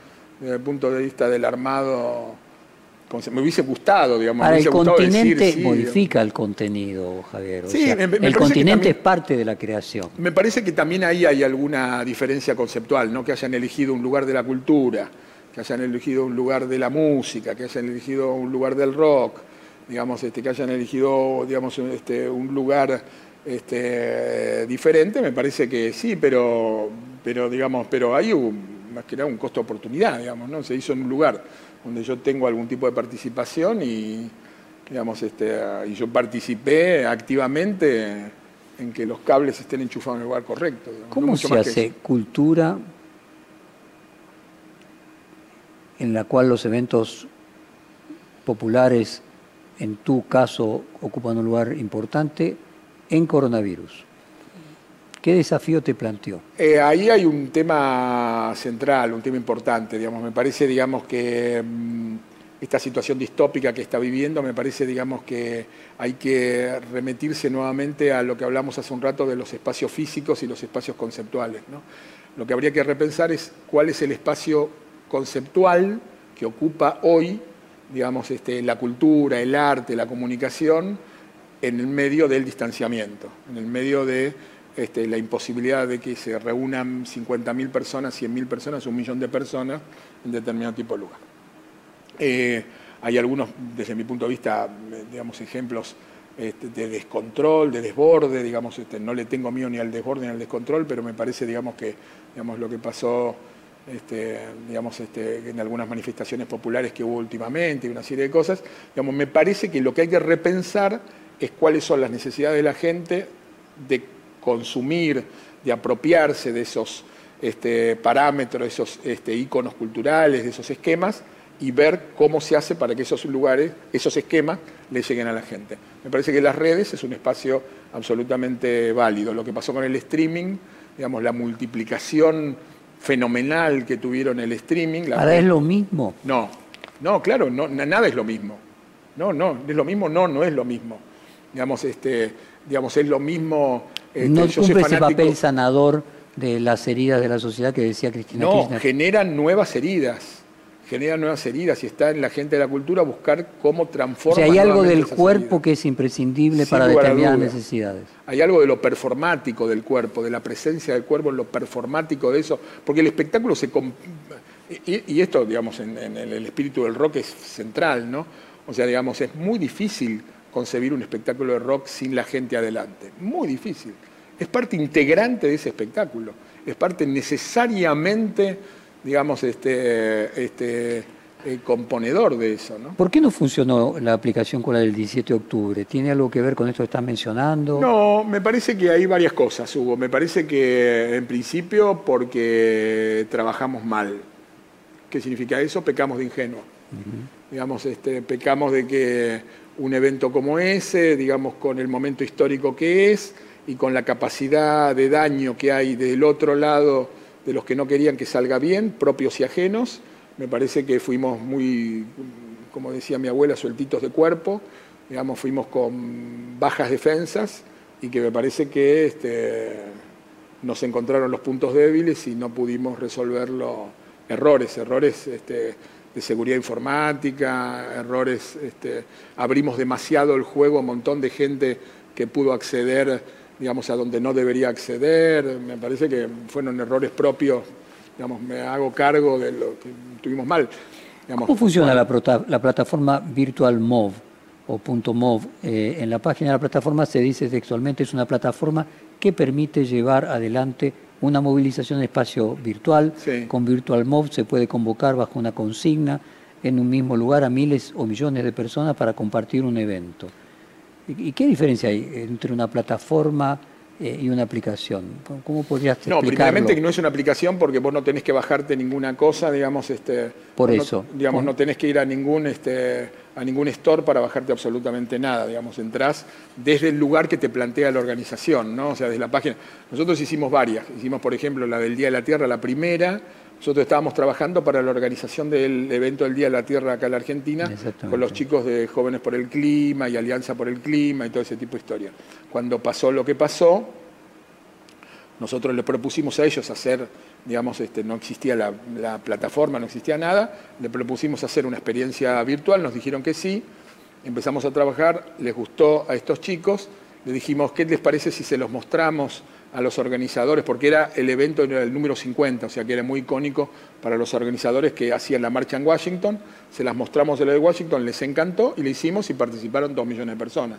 desde el punto de vista del armado, me hubiese gustado, digamos. Ahora, el continente modifica el contenido, Javier. sí, el continente es parte de la creación. Me parece que también ahí hay alguna diferencia conceptual, ¿no? que hayan elegido un lugar de la cultura, que hayan elegido un lugar de la música, que hayan elegido un lugar del rock, digamos, este, que hayan elegido digamos, este, un lugar este, diferente, me parece que sí, pero, pero digamos, pero hay un, más que nada un costo de oportunidad, digamos, ¿no? Se hizo en un lugar donde yo tengo algún tipo de participación y, digamos, este, y yo participé activamente en que los cables estén enchufados en el lugar correcto. ¿Cómo se hace cultura en la cual los eventos populares, en tu caso, ocupan un lugar importante en coronavirus? ¿Qué desafío te planteó? Eh, ahí hay un tema central, un tema importante, digamos. Me parece, digamos, que mm, esta situación distópica que está viviendo, me parece, digamos, que hay que remitirse nuevamente a lo que hablamos hace un rato de los espacios físicos y los espacios conceptuales. Lo que habría que repensar es cuál es el espacio conceptual que ocupa hoy, digamos, este, la cultura, el arte, la comunicación, en el medio del distanciamiento, en el medio de este, la imposibilidad de que se reúnan 50.000 personas, 100.000 personas, un millón de personas en determinado tipo de lugar. Eh, hay algunos, desde mi punto de vista, digamos, ejemplos este, de descontrol, de desborde, digamos, este, no le tengo miedo ni al desborde ni al descontrol, pero me parece, digamos, que digamos, lo que pasó digamos, en algunas manifestaciones populares que hubo últimamente y una serie de cosas, digamos, me parece que lo que hay que repensar es cuáles son las necesidades de la gente de consumir, de apropiarse de esos este, parámetros, de esos este, íconos culturales, de esos esquemas, y ver cómo se hace para que esos lugares, esos esquemas, le lleguen a la gente. Me parece que las redes es un espacio absolutamente válido. Lo que pasó con el streaming, digamos, la multiplicación fenomenal que tuvieron el streaming. ¿Ahora es lo mismo? No, no, claro, no, nada es lo mismo. No, no, es lo mismo, no, no es lo mismo. Digamos, este, digamos, es lo mismo este, no cumple ese papel sanador de las heridas de la sociedad que decía Cristina No, generan nuevas heridas generan nuevas heridas y está en la gente de la cultura buscar cómo transformar. O sea, hay algo del cuerpo que es imprescindible para determinadas necesidades. Hay algo de lo performático del cuerpo, de la presencia del cuerpo en lo performático de eso, porque el espectáculo se. Y, esto, digamos, en, en, el espíritu del rock es central, ¿no? O sea, digamos, es muy difícil concebir un espectáculo de rock sin la gente adelante. Muy difícil. Es parte integrante de ese espectáculo. Es parte necesariamente, digamos, este, este eh, componedor de eso. ¿no? ¿Por qué no funcionó la aplicación con la del 17 de octubre? ¿Tiene algo que ver con esto que estás mencionando? No, me parece que hay varias cosas, Hugo. Me parece que, en principio, porque trabajamos mal. ¿Qué significa eso? Pecamos de ingenuo. Digamos, este, pecamos de que un evento como ese, digamos, con el momento histórico que es y con la capacidad de daño que hay del otro lado de los que no querían que salga bien, propios y ajenos, me parece que fuimos muy, como decía mi abuela, sueltitos de cuerpo, digamos, fuimos con bajas defensas y que me parece que este, nos encontraron los puntos débiles y no pudimos resolverlo. Errores, errores este, seguridad informática, errores, este, abrimos demasiado el juego a un montón de gente que pudo acceder, digamos, a donde no debería acceder, me parece que fueron errores propios, digamos, me hago cargo de lo que tuvimos mal. ¿Cómo funciona la, plataforma Virtual Mov o punto .mov? Eh, en la página de la plataforma se dice textualmente, es una plataforma que permite llevar adelante una movilización de espacio virtual. Con Virtual Mob se puede convocar bajo una consigna en un mismo lugar a miles o millones de personas para compartir un evento. ¿Y qué diferencia hay entre una plataforma eh, y una aplicación? ¿Cómo, podrías explicarlo? No, primeramente que no es una aplicación porque vos no tenés que bajarte ninguna cosa, digamos, este, por eso, digamos, no tenés que ir a ningún, este, a ningún store para bajarte absolutamente nada, digamos, entrás desde el lugar que te plantea la organización, ¿no? O sea, desde la página. Nosotros hicimos varias, hicimos, por ejemplo, la del Día de la Tierra, la primera. Nosotros estábamos trabajando para la organización del evento del Día de la Tierra acá en la Argentina, con los chicos de Jóvenes por el Clima y Alianza por el Clima y todo ese tipo de historia. Cuando pasó lo que pasó, nosotros le propusimos a ellos hacer, digamos, este, no existía la, plataforma, no existía nada, le propusimos hacer una experiencia virtual, nos dijeron que sí, empezamos a trabajar, les gustó a estos chicos, le dijimos, ¿qué les parece si se los mostramos a los organizadores? Porque era el evento el número 50, o sea que era muy icónico para los organizadores que hacían la marcha en Washington, se las mostramos en lo de Washington, les encantó y le hicimos y participaron dos millones de personas.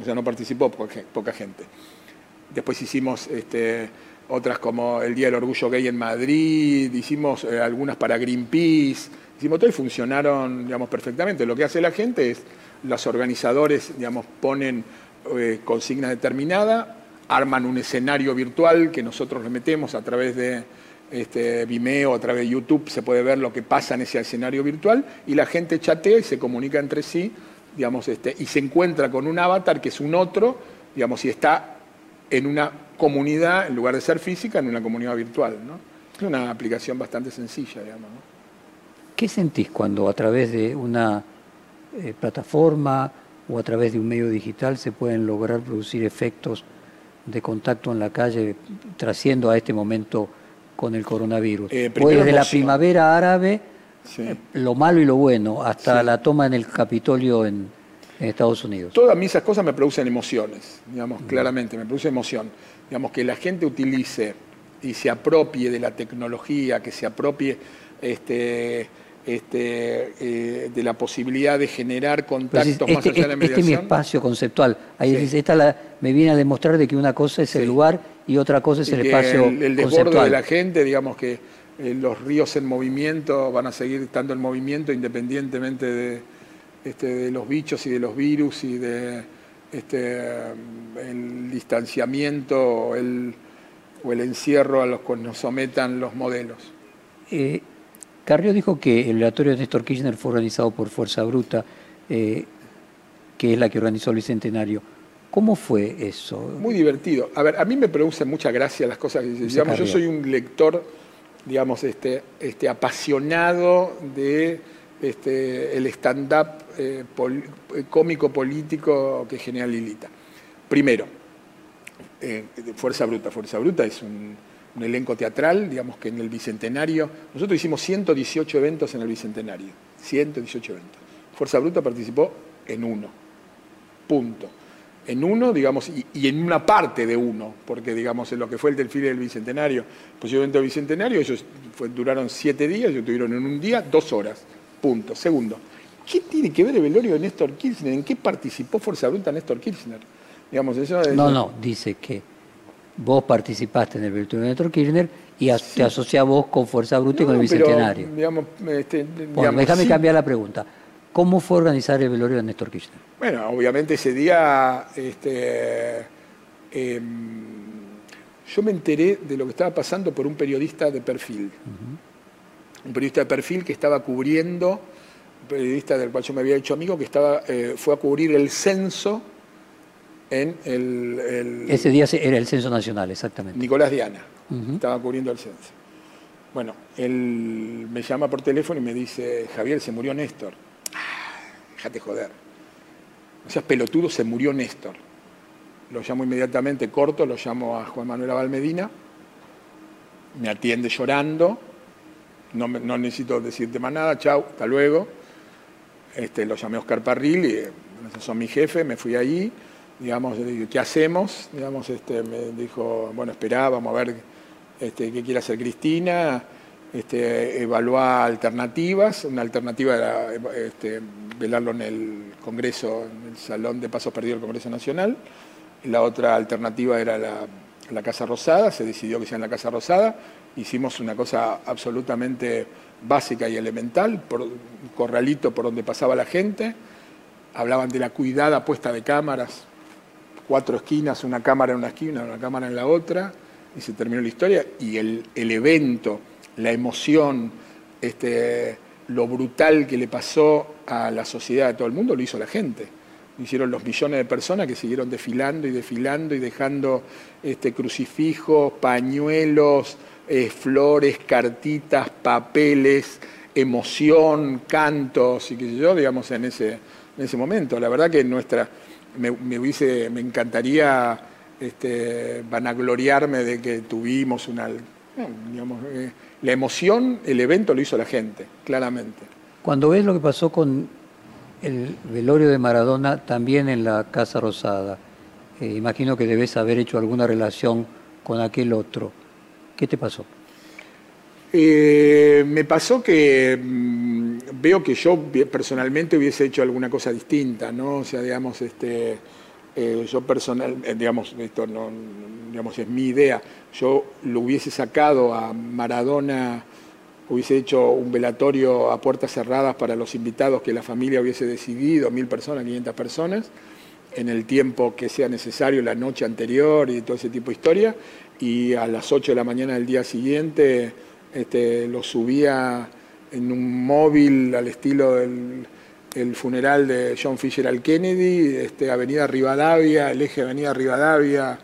O sea, no participó poca gente. Después hicimos este, otras como el Día del Orgullo Gay en Madrid, hicimos eh, algunas para Greenpeace, hicimos todo y funcionaron digamos, perfectamente. Lo que hace la gente es, los organizadores digamos, ponen eh, consignas determinadas, arman un escenario virtual que nosotros le metemos a través de este, Vimeo, a través de YouTube, se puede ver lo que pasa en ese escenario virtual y la gente chatea y se comunica entre sí, digamos, este, y se encuentra con un avatar que es un otro, digamos, y está en una comunidad, en lugar de ser física, en una comunidad virtual. ¿no? Es una aplicación bastante sencilla, digamos. ¿Qué sentís cuando a través de una eh, plataforma o a través de un medio digital se pueden lograr producir efectos de contacto en la calle, trasciendo a este momento con el coronavirus? Eh, pues desde la primavera árabe, Sí. eh, lo malo y lo bueno, hasta Sí. la toma en el Capitolio en, en Estados Unidos. Todas esas cosas me producen emociones, digamos, claramente, me produce emoción. Digamos, que la gente utilice y se apropie de la tecnología, que se apropie este, este, eh, de la posibilidad de generar contactos más este, allá de la este- este es mi mediación. espacio conceptual. Ahí Sí. esta la- me viene a demostrar de que una cosa es el Sí. lugar y otra cosa es y el espacio el, el desborde conceptual. de la gente, digamos que eh, los ríos en movimiento van a seguir estando en movimiento independientemente de, este, de los bichos y de los virus y de este, el distanciamiento o el, o el encierro a los que nos sometan los modelos. Eh, Carrió dijo que el velatorio de Néstor Kirchner fue organizado por Fuerza Bruta, eh, que es la que organizó el Bicentenario. ¿Cómo fue eso? Muy divertido. A ver, a mí me producen mucha gracia las cosas que dice. Digamos, yo soy un lector, digamos, este, este apasionado de este, el stand-up eh, pol- eh, cómico político que genera Lilita. Primero, eh, Fuerza Bruta. Fuerza Bruta es un, un elenco teatral, digamos que en el Bicentenario. Nosotros hicimos 118 eventos en el Bicentenario. 118 eventos. Fuerza Bruta participó en uno. Punto. En uno, digamos, y, y en una parte de uno, porque digamos en lo que fue el desfile del Bicentenario, pues evento del Bicentenario, ellos fue- duraron siete días, ellos tuvieron en un día dos horas. Punto. Segundo, ¿qué tiene que ver el velorio de Néstor Kirchner? ¿En qué participó Fuerza Bruta Néstor Kirchner? Digamos, eso es- No, no, dice que vos participaste en el Néstor Kirchner y te asociás vos con Fuerza Bruta y con el pero, Bicentenario. digamos, este, Bueno, déjame sí. cambiar la pregunta. ¿Cómo fue organizar el velorio de Néstor Kirchner? Bueno, obviamente ese día este, em, yo me enteré de lo que estaba pasando por un periodista de perfil. Un periodista de perfil que estaba cubriendo, un periodista del cual yo me había hecho amigo, que estaba, eh, fue a cubrir el censo en el, el- Ese día era el censo nacional, exactamente. Nicolás Diana. Estaba cubriendo el censo. Bueno, él me llama por teléfono y me dice, Javier, se murió Néstor. Ah, déjate joder. No seas pelotudo, se murió Néstor. Lo llamo inmediatamente, corto, lo llamo a Juan Manuel Abal Medina. Me atiende llorando. No, necesito decirte más nada, chau, hasta luego. Este, lo llamé a Oscar Parril, y, eh, esos son mi jefe, me fui allí, digamos, dije, ¿qué hacemos? Digamos, este, me dijo, bueno, esperá, vamos a ver este, qué quiere hacer Cristina, este, alternativas, una alternativa era este, velarlo en el Congreso, en el Salón de Pasos Perdidos del Congreso Nacional, la otra alternativa era la, Casa Rosada, se decidió que sea en la Casa Rosada, hicimos una cosa absolutamente básica y elemental, un corralito por donde pasaba la gente, hablaban de la cuidada puesta de cámaras, cuatro esquinas, una cámara en una esquina, una cámara en la otra, y se terminó la historia, y el, el evento, la emoción, este, lo brutal que le pasó a la sociedad de todo el mundo, lo hizo la gente. Lo hicieron los millones de personas que siguieron desfilando y desfilando y dejando este, crucifijos, pañuelos, eh, flores, cartitas, papeles, emoción, cantos y qué sé yo, digamos, en ese, en ese momento. La verdad que nuestra, me, me hubiese, me encantaría este, vanagloriarme de que tuvimos una, digamos, eh, la emoción, el evento lo hizo la gente, claramente. Cuando ves lo que pasó con el velorio de Maradona también en la Casa Rosada, eh, imagino que debes haber hecho alguna relación con aquel otro. ¿Qué te pasó? Eh, me pasó que mm, veo que yo personalmente hubiese hecho alguna cosa distinta, ¿no? O sea, digamos, este, eh, yo personal, eh, digamos, esto no, digamos, es mi idea, yo lo hubiese sacado a Maradona, hubiese hecho un velatorio a puertas cerradas para los invitados que la familia hubiese decidido, mil personas, 500 personas, en el tiempo que sea necesario, la noche anterior y todo ese tipo de historia, y a las 8 de la mañana del día siguiente este, lo subía en un móvil al estilo del el funeral de John Fisher al Kennedy, este, Avenida Rivadavia, el eje Avenida Rivadavia,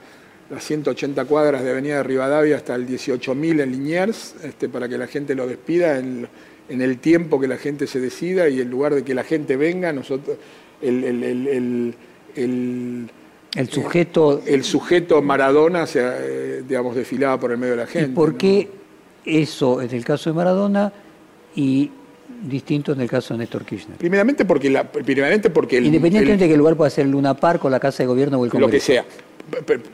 las 180 cuadras de Avenida Rivadavia hasta el 18.000 en Liniers, este, para que la gente lo despida en, el tiempo que la gente se decida y en lugar de que la gente venga, nosotros el, el, el sujeto el sujeto Maradona se eh, digamos desfilaba por el medio de la gente. ¿Y por qué eso es el caso de Maradona y distinto en el caso de Néstor Kirchner? Primeramente porque, la, primeramente porque Independientemente de que el lugar pueda ser el Luna Park o la Casa de Gobierno o el Congreso. Lo que sea.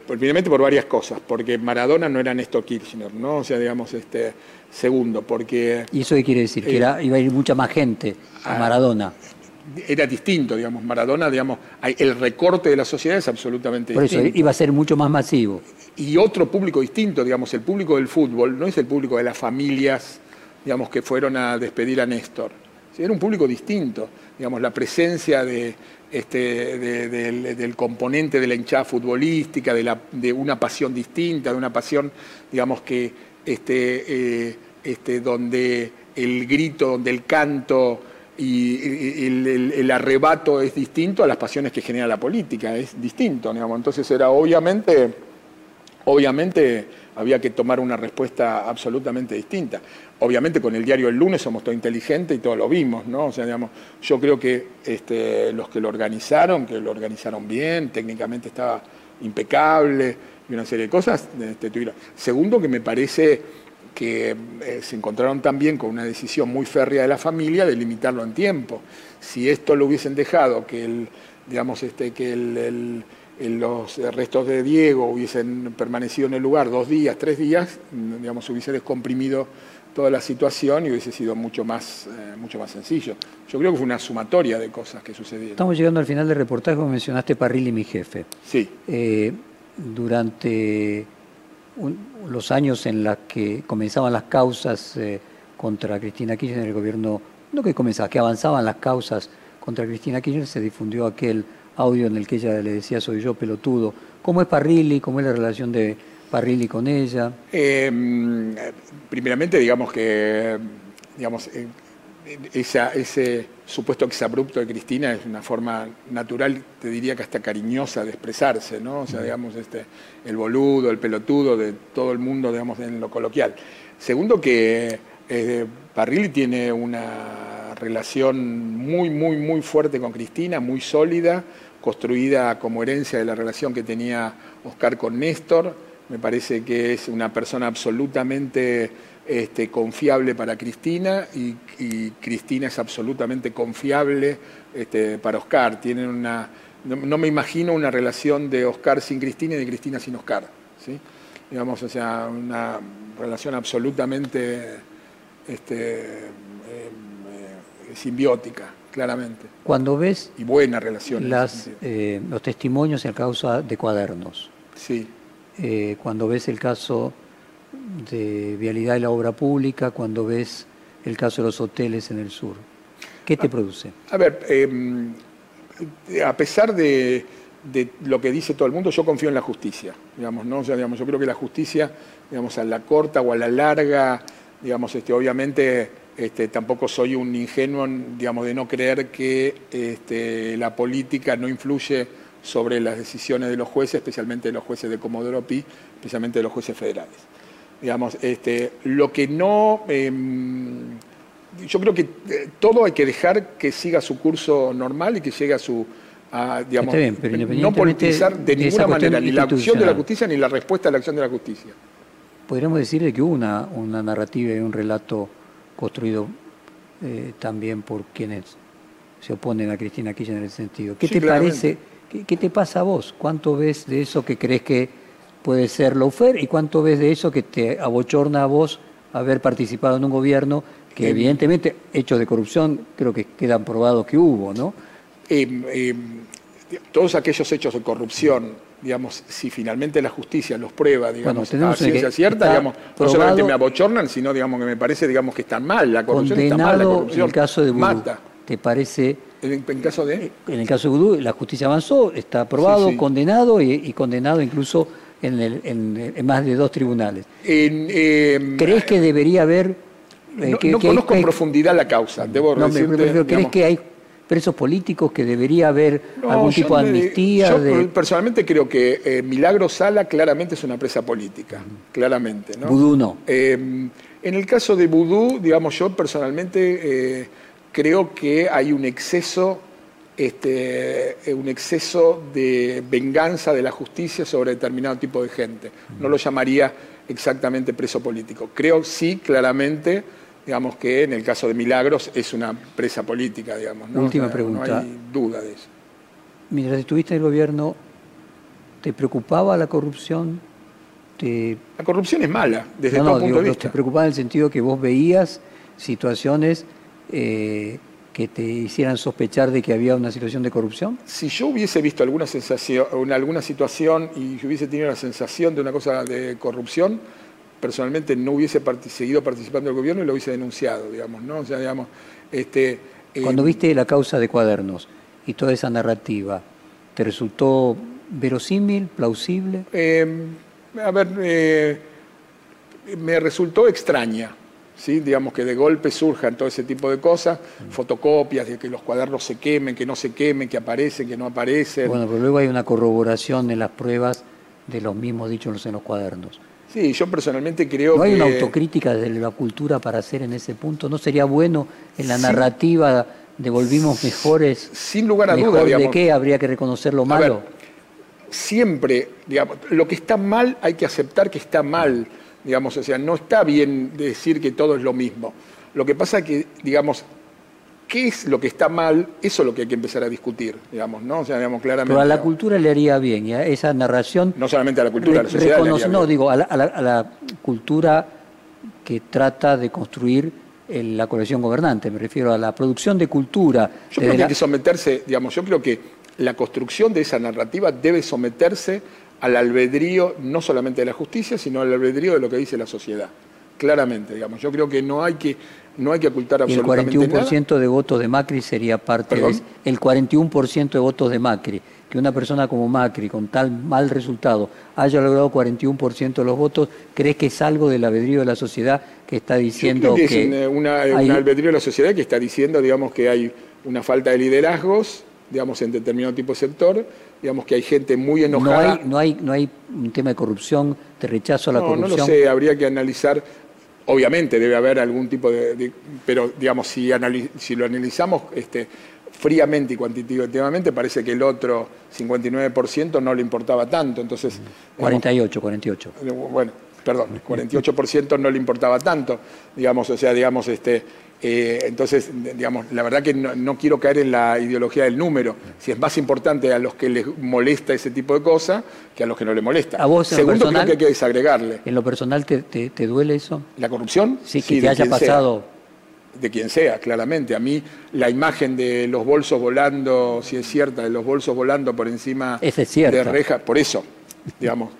Primeramente por varias cosas, porque Maradona no era Néstor Kirchner, ¿no? O sea, digamos, este, segundo, porque... ¿Y eso qué quiere decir? que era, iba a ir mucha más gente a ah, Maradona. Era distinto, digamos, Maradona, digamos, el recorte de la sociedad es absolutamente distinto. Por eso iba a ser mucho más masivo. Y otro público distinto, digamos, el público del fútbol no es el público de las familias digamos, que fueron a despedir a Néstor. Era un público distinto, digamos, la presencia este, del, componente de la hinchada futbolística, de, una pasión distinta, de una pasión, digamos, que este, eh, este, donde el grito, donde el canto y el, el, arrebato es distinto a las pasiones que genera la política, es distinto, digamos. Entonces era obviamente, obviamente había que tomar una respuesta absolutamente distinta. Obviamente con el diario El Lunes somos todo inteligentes y todos lo vimos, ¿no? O sea, digamos, yo creo que este, los que lo organizaron, que lo organizaron bien, técnicamente estaba impecable y una serie de cosas, este, tuvieron. Segundo, que me parece que eh, se encontraron también con una decisión muy férrea de la familia de limitarlo en tiempo. Si esto lo hubiesen dejado, que el, digamos, este, que el los restos de Diego hubiesen permanecido en el lugar dos días, tres días, digamos, hubiese descomprimido toda la situación y hubiese sido mucho más, eh, mucho más sencillo. Yo creo que fue una sumatoria de cosas que sucedieron. Estamos llegando al final del reportaje, como mencionaste Parrilli, mi jefe. Sí. Eh, durante los años en los que comenzaban las causas eh, contra Cristina Kirchner, el gobierno, no que comenzaba, que avanzaban las causas contra Cristina Kirchner, se difundió aquel audio en el que ella le decía soy yo pelotudo. ¿Cómo es Parrilli? ¿Cómo es la relación de Parrilli con ella? Em, primeramente, digamos que digamos, eh, ese supuesto exabrupto de Cristina es una forma natural, te diría que hasta cariñosa de expresarse, ¿no? O sea, digamos, este, el boludo, el pelotudo de todo el mundo, digamos, en lo coloquial. Segundo, que eh, Parrilli tiene una relación muy, muy, muy fuerte con Cristina, muy sólida construida como herencia de la relación que tenía Oscar con Néstor. Me parece que es una persona absolutamente este, confiable para Cristina y, Cristina es absolutamente confiable este, para Oscar. Tienen una, no, me imagino una relación de Oscar sin Cristina y de Cristina sin Oscar. ¿sí? Digamos, o sea, una relación absolutamente este, eh, eh, simbiótica claramente. Cuando ves y buena relación las, eh, los testimonios en causa de cuadernos, sí. Eh, cuando ves el caso de vialidad y la obra pública, cuando ves el caso de los hoteles en el sur, ¿qué te produce? A ver, em, a pesar de, lo que dice todo el mundo, yo confío en la justicia, digamos, ¿no? digamos, yo creo que la justicia, digamos, a la corta o a la larga, digamos, este, obviamente este, tampoco soy un ingenuo, digamos, de no creer que este, la política no influye sobre las decisiones de los jueces, especialmente de los jueces de Comodoro Pi, especialmente de los jueces federales. Digamos, este, lo que no... Em, yo creo que eh, todo hay que dejar que siga su curso normal y que llegue a su... digamos, no politizar de, ninguna manera ni la acción de la justicia ni la respuesta a la acción de la justicia. Podríamos decir que hubo una, una narrativa y un relato construido eh, también por quienes se oponen a Cristina Kirchner en ese sentido. ¿Qué te parece? Qué, te pasa a vos? ¿Cuánto ves de eso que crees que puede ser Laufer y cuánto ves de eso que te abochorna a vos haber participado en un gobierno que evidentemente hechos de corrupción creo que quedan probados que hubo, ¿no? Em, todos aquellos hechos de corrupción, digamos, si finalmente la justicia los prueba, digamos, Bueno, a ciencia cierta, está digamos, no solamente me abochornan, sino digamos que me parece, digamos, que están mal, la corrupción está mal, la Condenado en corrupción el caso de Vudú. mata. ¿Te parece? En, en caso de En el caso de Vudú, la justicia avanzó, está aprobado, Sí, sí. condenado y, y condenado incluso en, el- en- en más de dos tribunales. eh, ¿Crees que debería haber... eh, no, que- no que hay- conozco en profundidad la causa, debo No, me- decirte, me- pero ¿crees que hay presos políticos que debería haber No, algún tipo de amnistía? Yo de... personalmente creo que eh, Milagro Sala claramente es una presa política, claramente. ¿no? Vudú no. Eh, en el caso de Vudú, digamos, yo personalmente eh, creo que hay un exceso, este, eh, un exceso de venganza de la justicia sobre determinado tipo de gente. No lo llamaría exactamente preso político. Creo sí, claramente, digamos que en el caso de Milagros es una presa política, digamos. ¿no? Última O sea, pregunta. No hay duda de eso. Mientras estuviste en el gobierno, ¿te preocupaba la corrupción? ¿Te... La corrupción es mala, desde no, todo punto digo, de ¿no vista. ¿Te preocupaba en el sentido que vos veías situaciones eh, que te hicieran sospechar de que había una situación de corrupción? Si yo hubiese visto alguna sensación, alguna situación y hubiese tenido la sensación de una cosa de corrupción, personalmente no hubiese seguido participando del gobierno y lo hubiese denunciado, digamos, ¿no? O sea, digamos, este, eh, Cuando viste la causa de cuadernos y toda esa narrativa, ¿te resultó verosímil, plausible? eh, a ver, eh, me resultó extraña, ¿sí? digamos que de golpe surjan todo ese tipo de cosas, fotocopias, de que los cuadernos se quemen, que no se quemen, que aparecen, que no aparecen. Bueno, pero luego hay una corroboración en las pruebas de los mismos dichos en los cuadernos. Sí, yo personalmente creo ¿No hay que... una autocrítica de la cultura para hacer en ese punto? ¿No sería bueno en la Sí. narrativa de volvimos mejores? Sin lugar a ¿Mejor dudas, de digamos. qué? Habría que reconocer lo malo. ver, siempre, digamos, lo que está mal hay que aceptar que está mal, digamos, o sea, no está bien decir que todo es lo mismo. Lo que pasa es que, digamos, ¿qué es lo que está mal? Eso es lo que hay que empezar a discutir, digamos, ¿no? O sea, digamos, claramente. Pero a la cultura le haría bien, y a esa narración... No solamente a la cultura, a la sociedad. le reconoce- haría no, bien. digo, a la, a la- a la cultura que trata de construir el- la colección gobernante. Me refiero a la producción de cultura. Yo creo que hay que someterse, digamos, yo creo que la construcción de esa narrativa debe someterse al albedrío no solamente de la justicia, sino al albedrío de lo que dice la sociedad. Claramente, digamos. Yo creo que no hay que, no hay que ocultar el absolutamente nada. 41% de votos de Macri sería parte de ¿Perdón? el 41% de votos de Macri. Que una persona como Macri, con tal mal resultado, haya logrado 41% de los votos, ¿crees que es algo del albedrío de la sociedad que está Yo diciendo creo que, que, es una, hay- un albedrío de la sociedad que está diciendo, digamos, que hay una falta de liderazgos, digamos, en determinado tipo de sector, digamos que hay gente muy no enojada. hay, no, hay, no hay un tema de corrupción, de rechazo a la no, no corrupción? lo sé, habría que analizar. Obviamente debe haber algún tipo de. de- pero, digamos, si, lo analizamos este, fríamente y cuantitativamente, parece que el otro 59% no le importaba tanto. Entonces. digamos, 48, 48. Eh, Bueno, perdón, 48% no le importaba tanto, digamos, o sea, digamos, este, eh, entonces, digamos, la verdad que no, no quiero caer en la ideología del número, si es más importante a los que les molesta ese tipo de cosas que a los que no les molesta. ¿A vos en lo Segundo, personal? creo que hay que desagregarle. ¿En lo personal te, te- te duele eso? ¿La corrupción? Sí, que te haya sea. pasado. de quien sea, claramente. A mí la imagen de los bolsos volando, si es cierta, de los bolsos volando por encima es de rejas, por eso, digamos,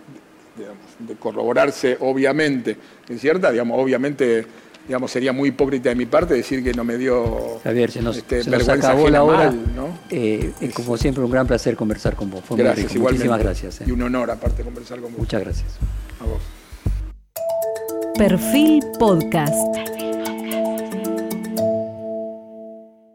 digamos, de corroborarse, obviamente, es cierta, digamos, obviamente, digamos, sería muy hipócrita de mi parte decir que no me dio Javier, se nos, este, se nos vergüenza acabó la hora. mal, ¿no? Eh, es como siempre un gran placer conversar con vos. Fue muy Gracias, igualmente. Muchísimas gracias. eh. Y un honor, aparte, conversar con vos. Muchas gracias. A vos. Perfil Podcast.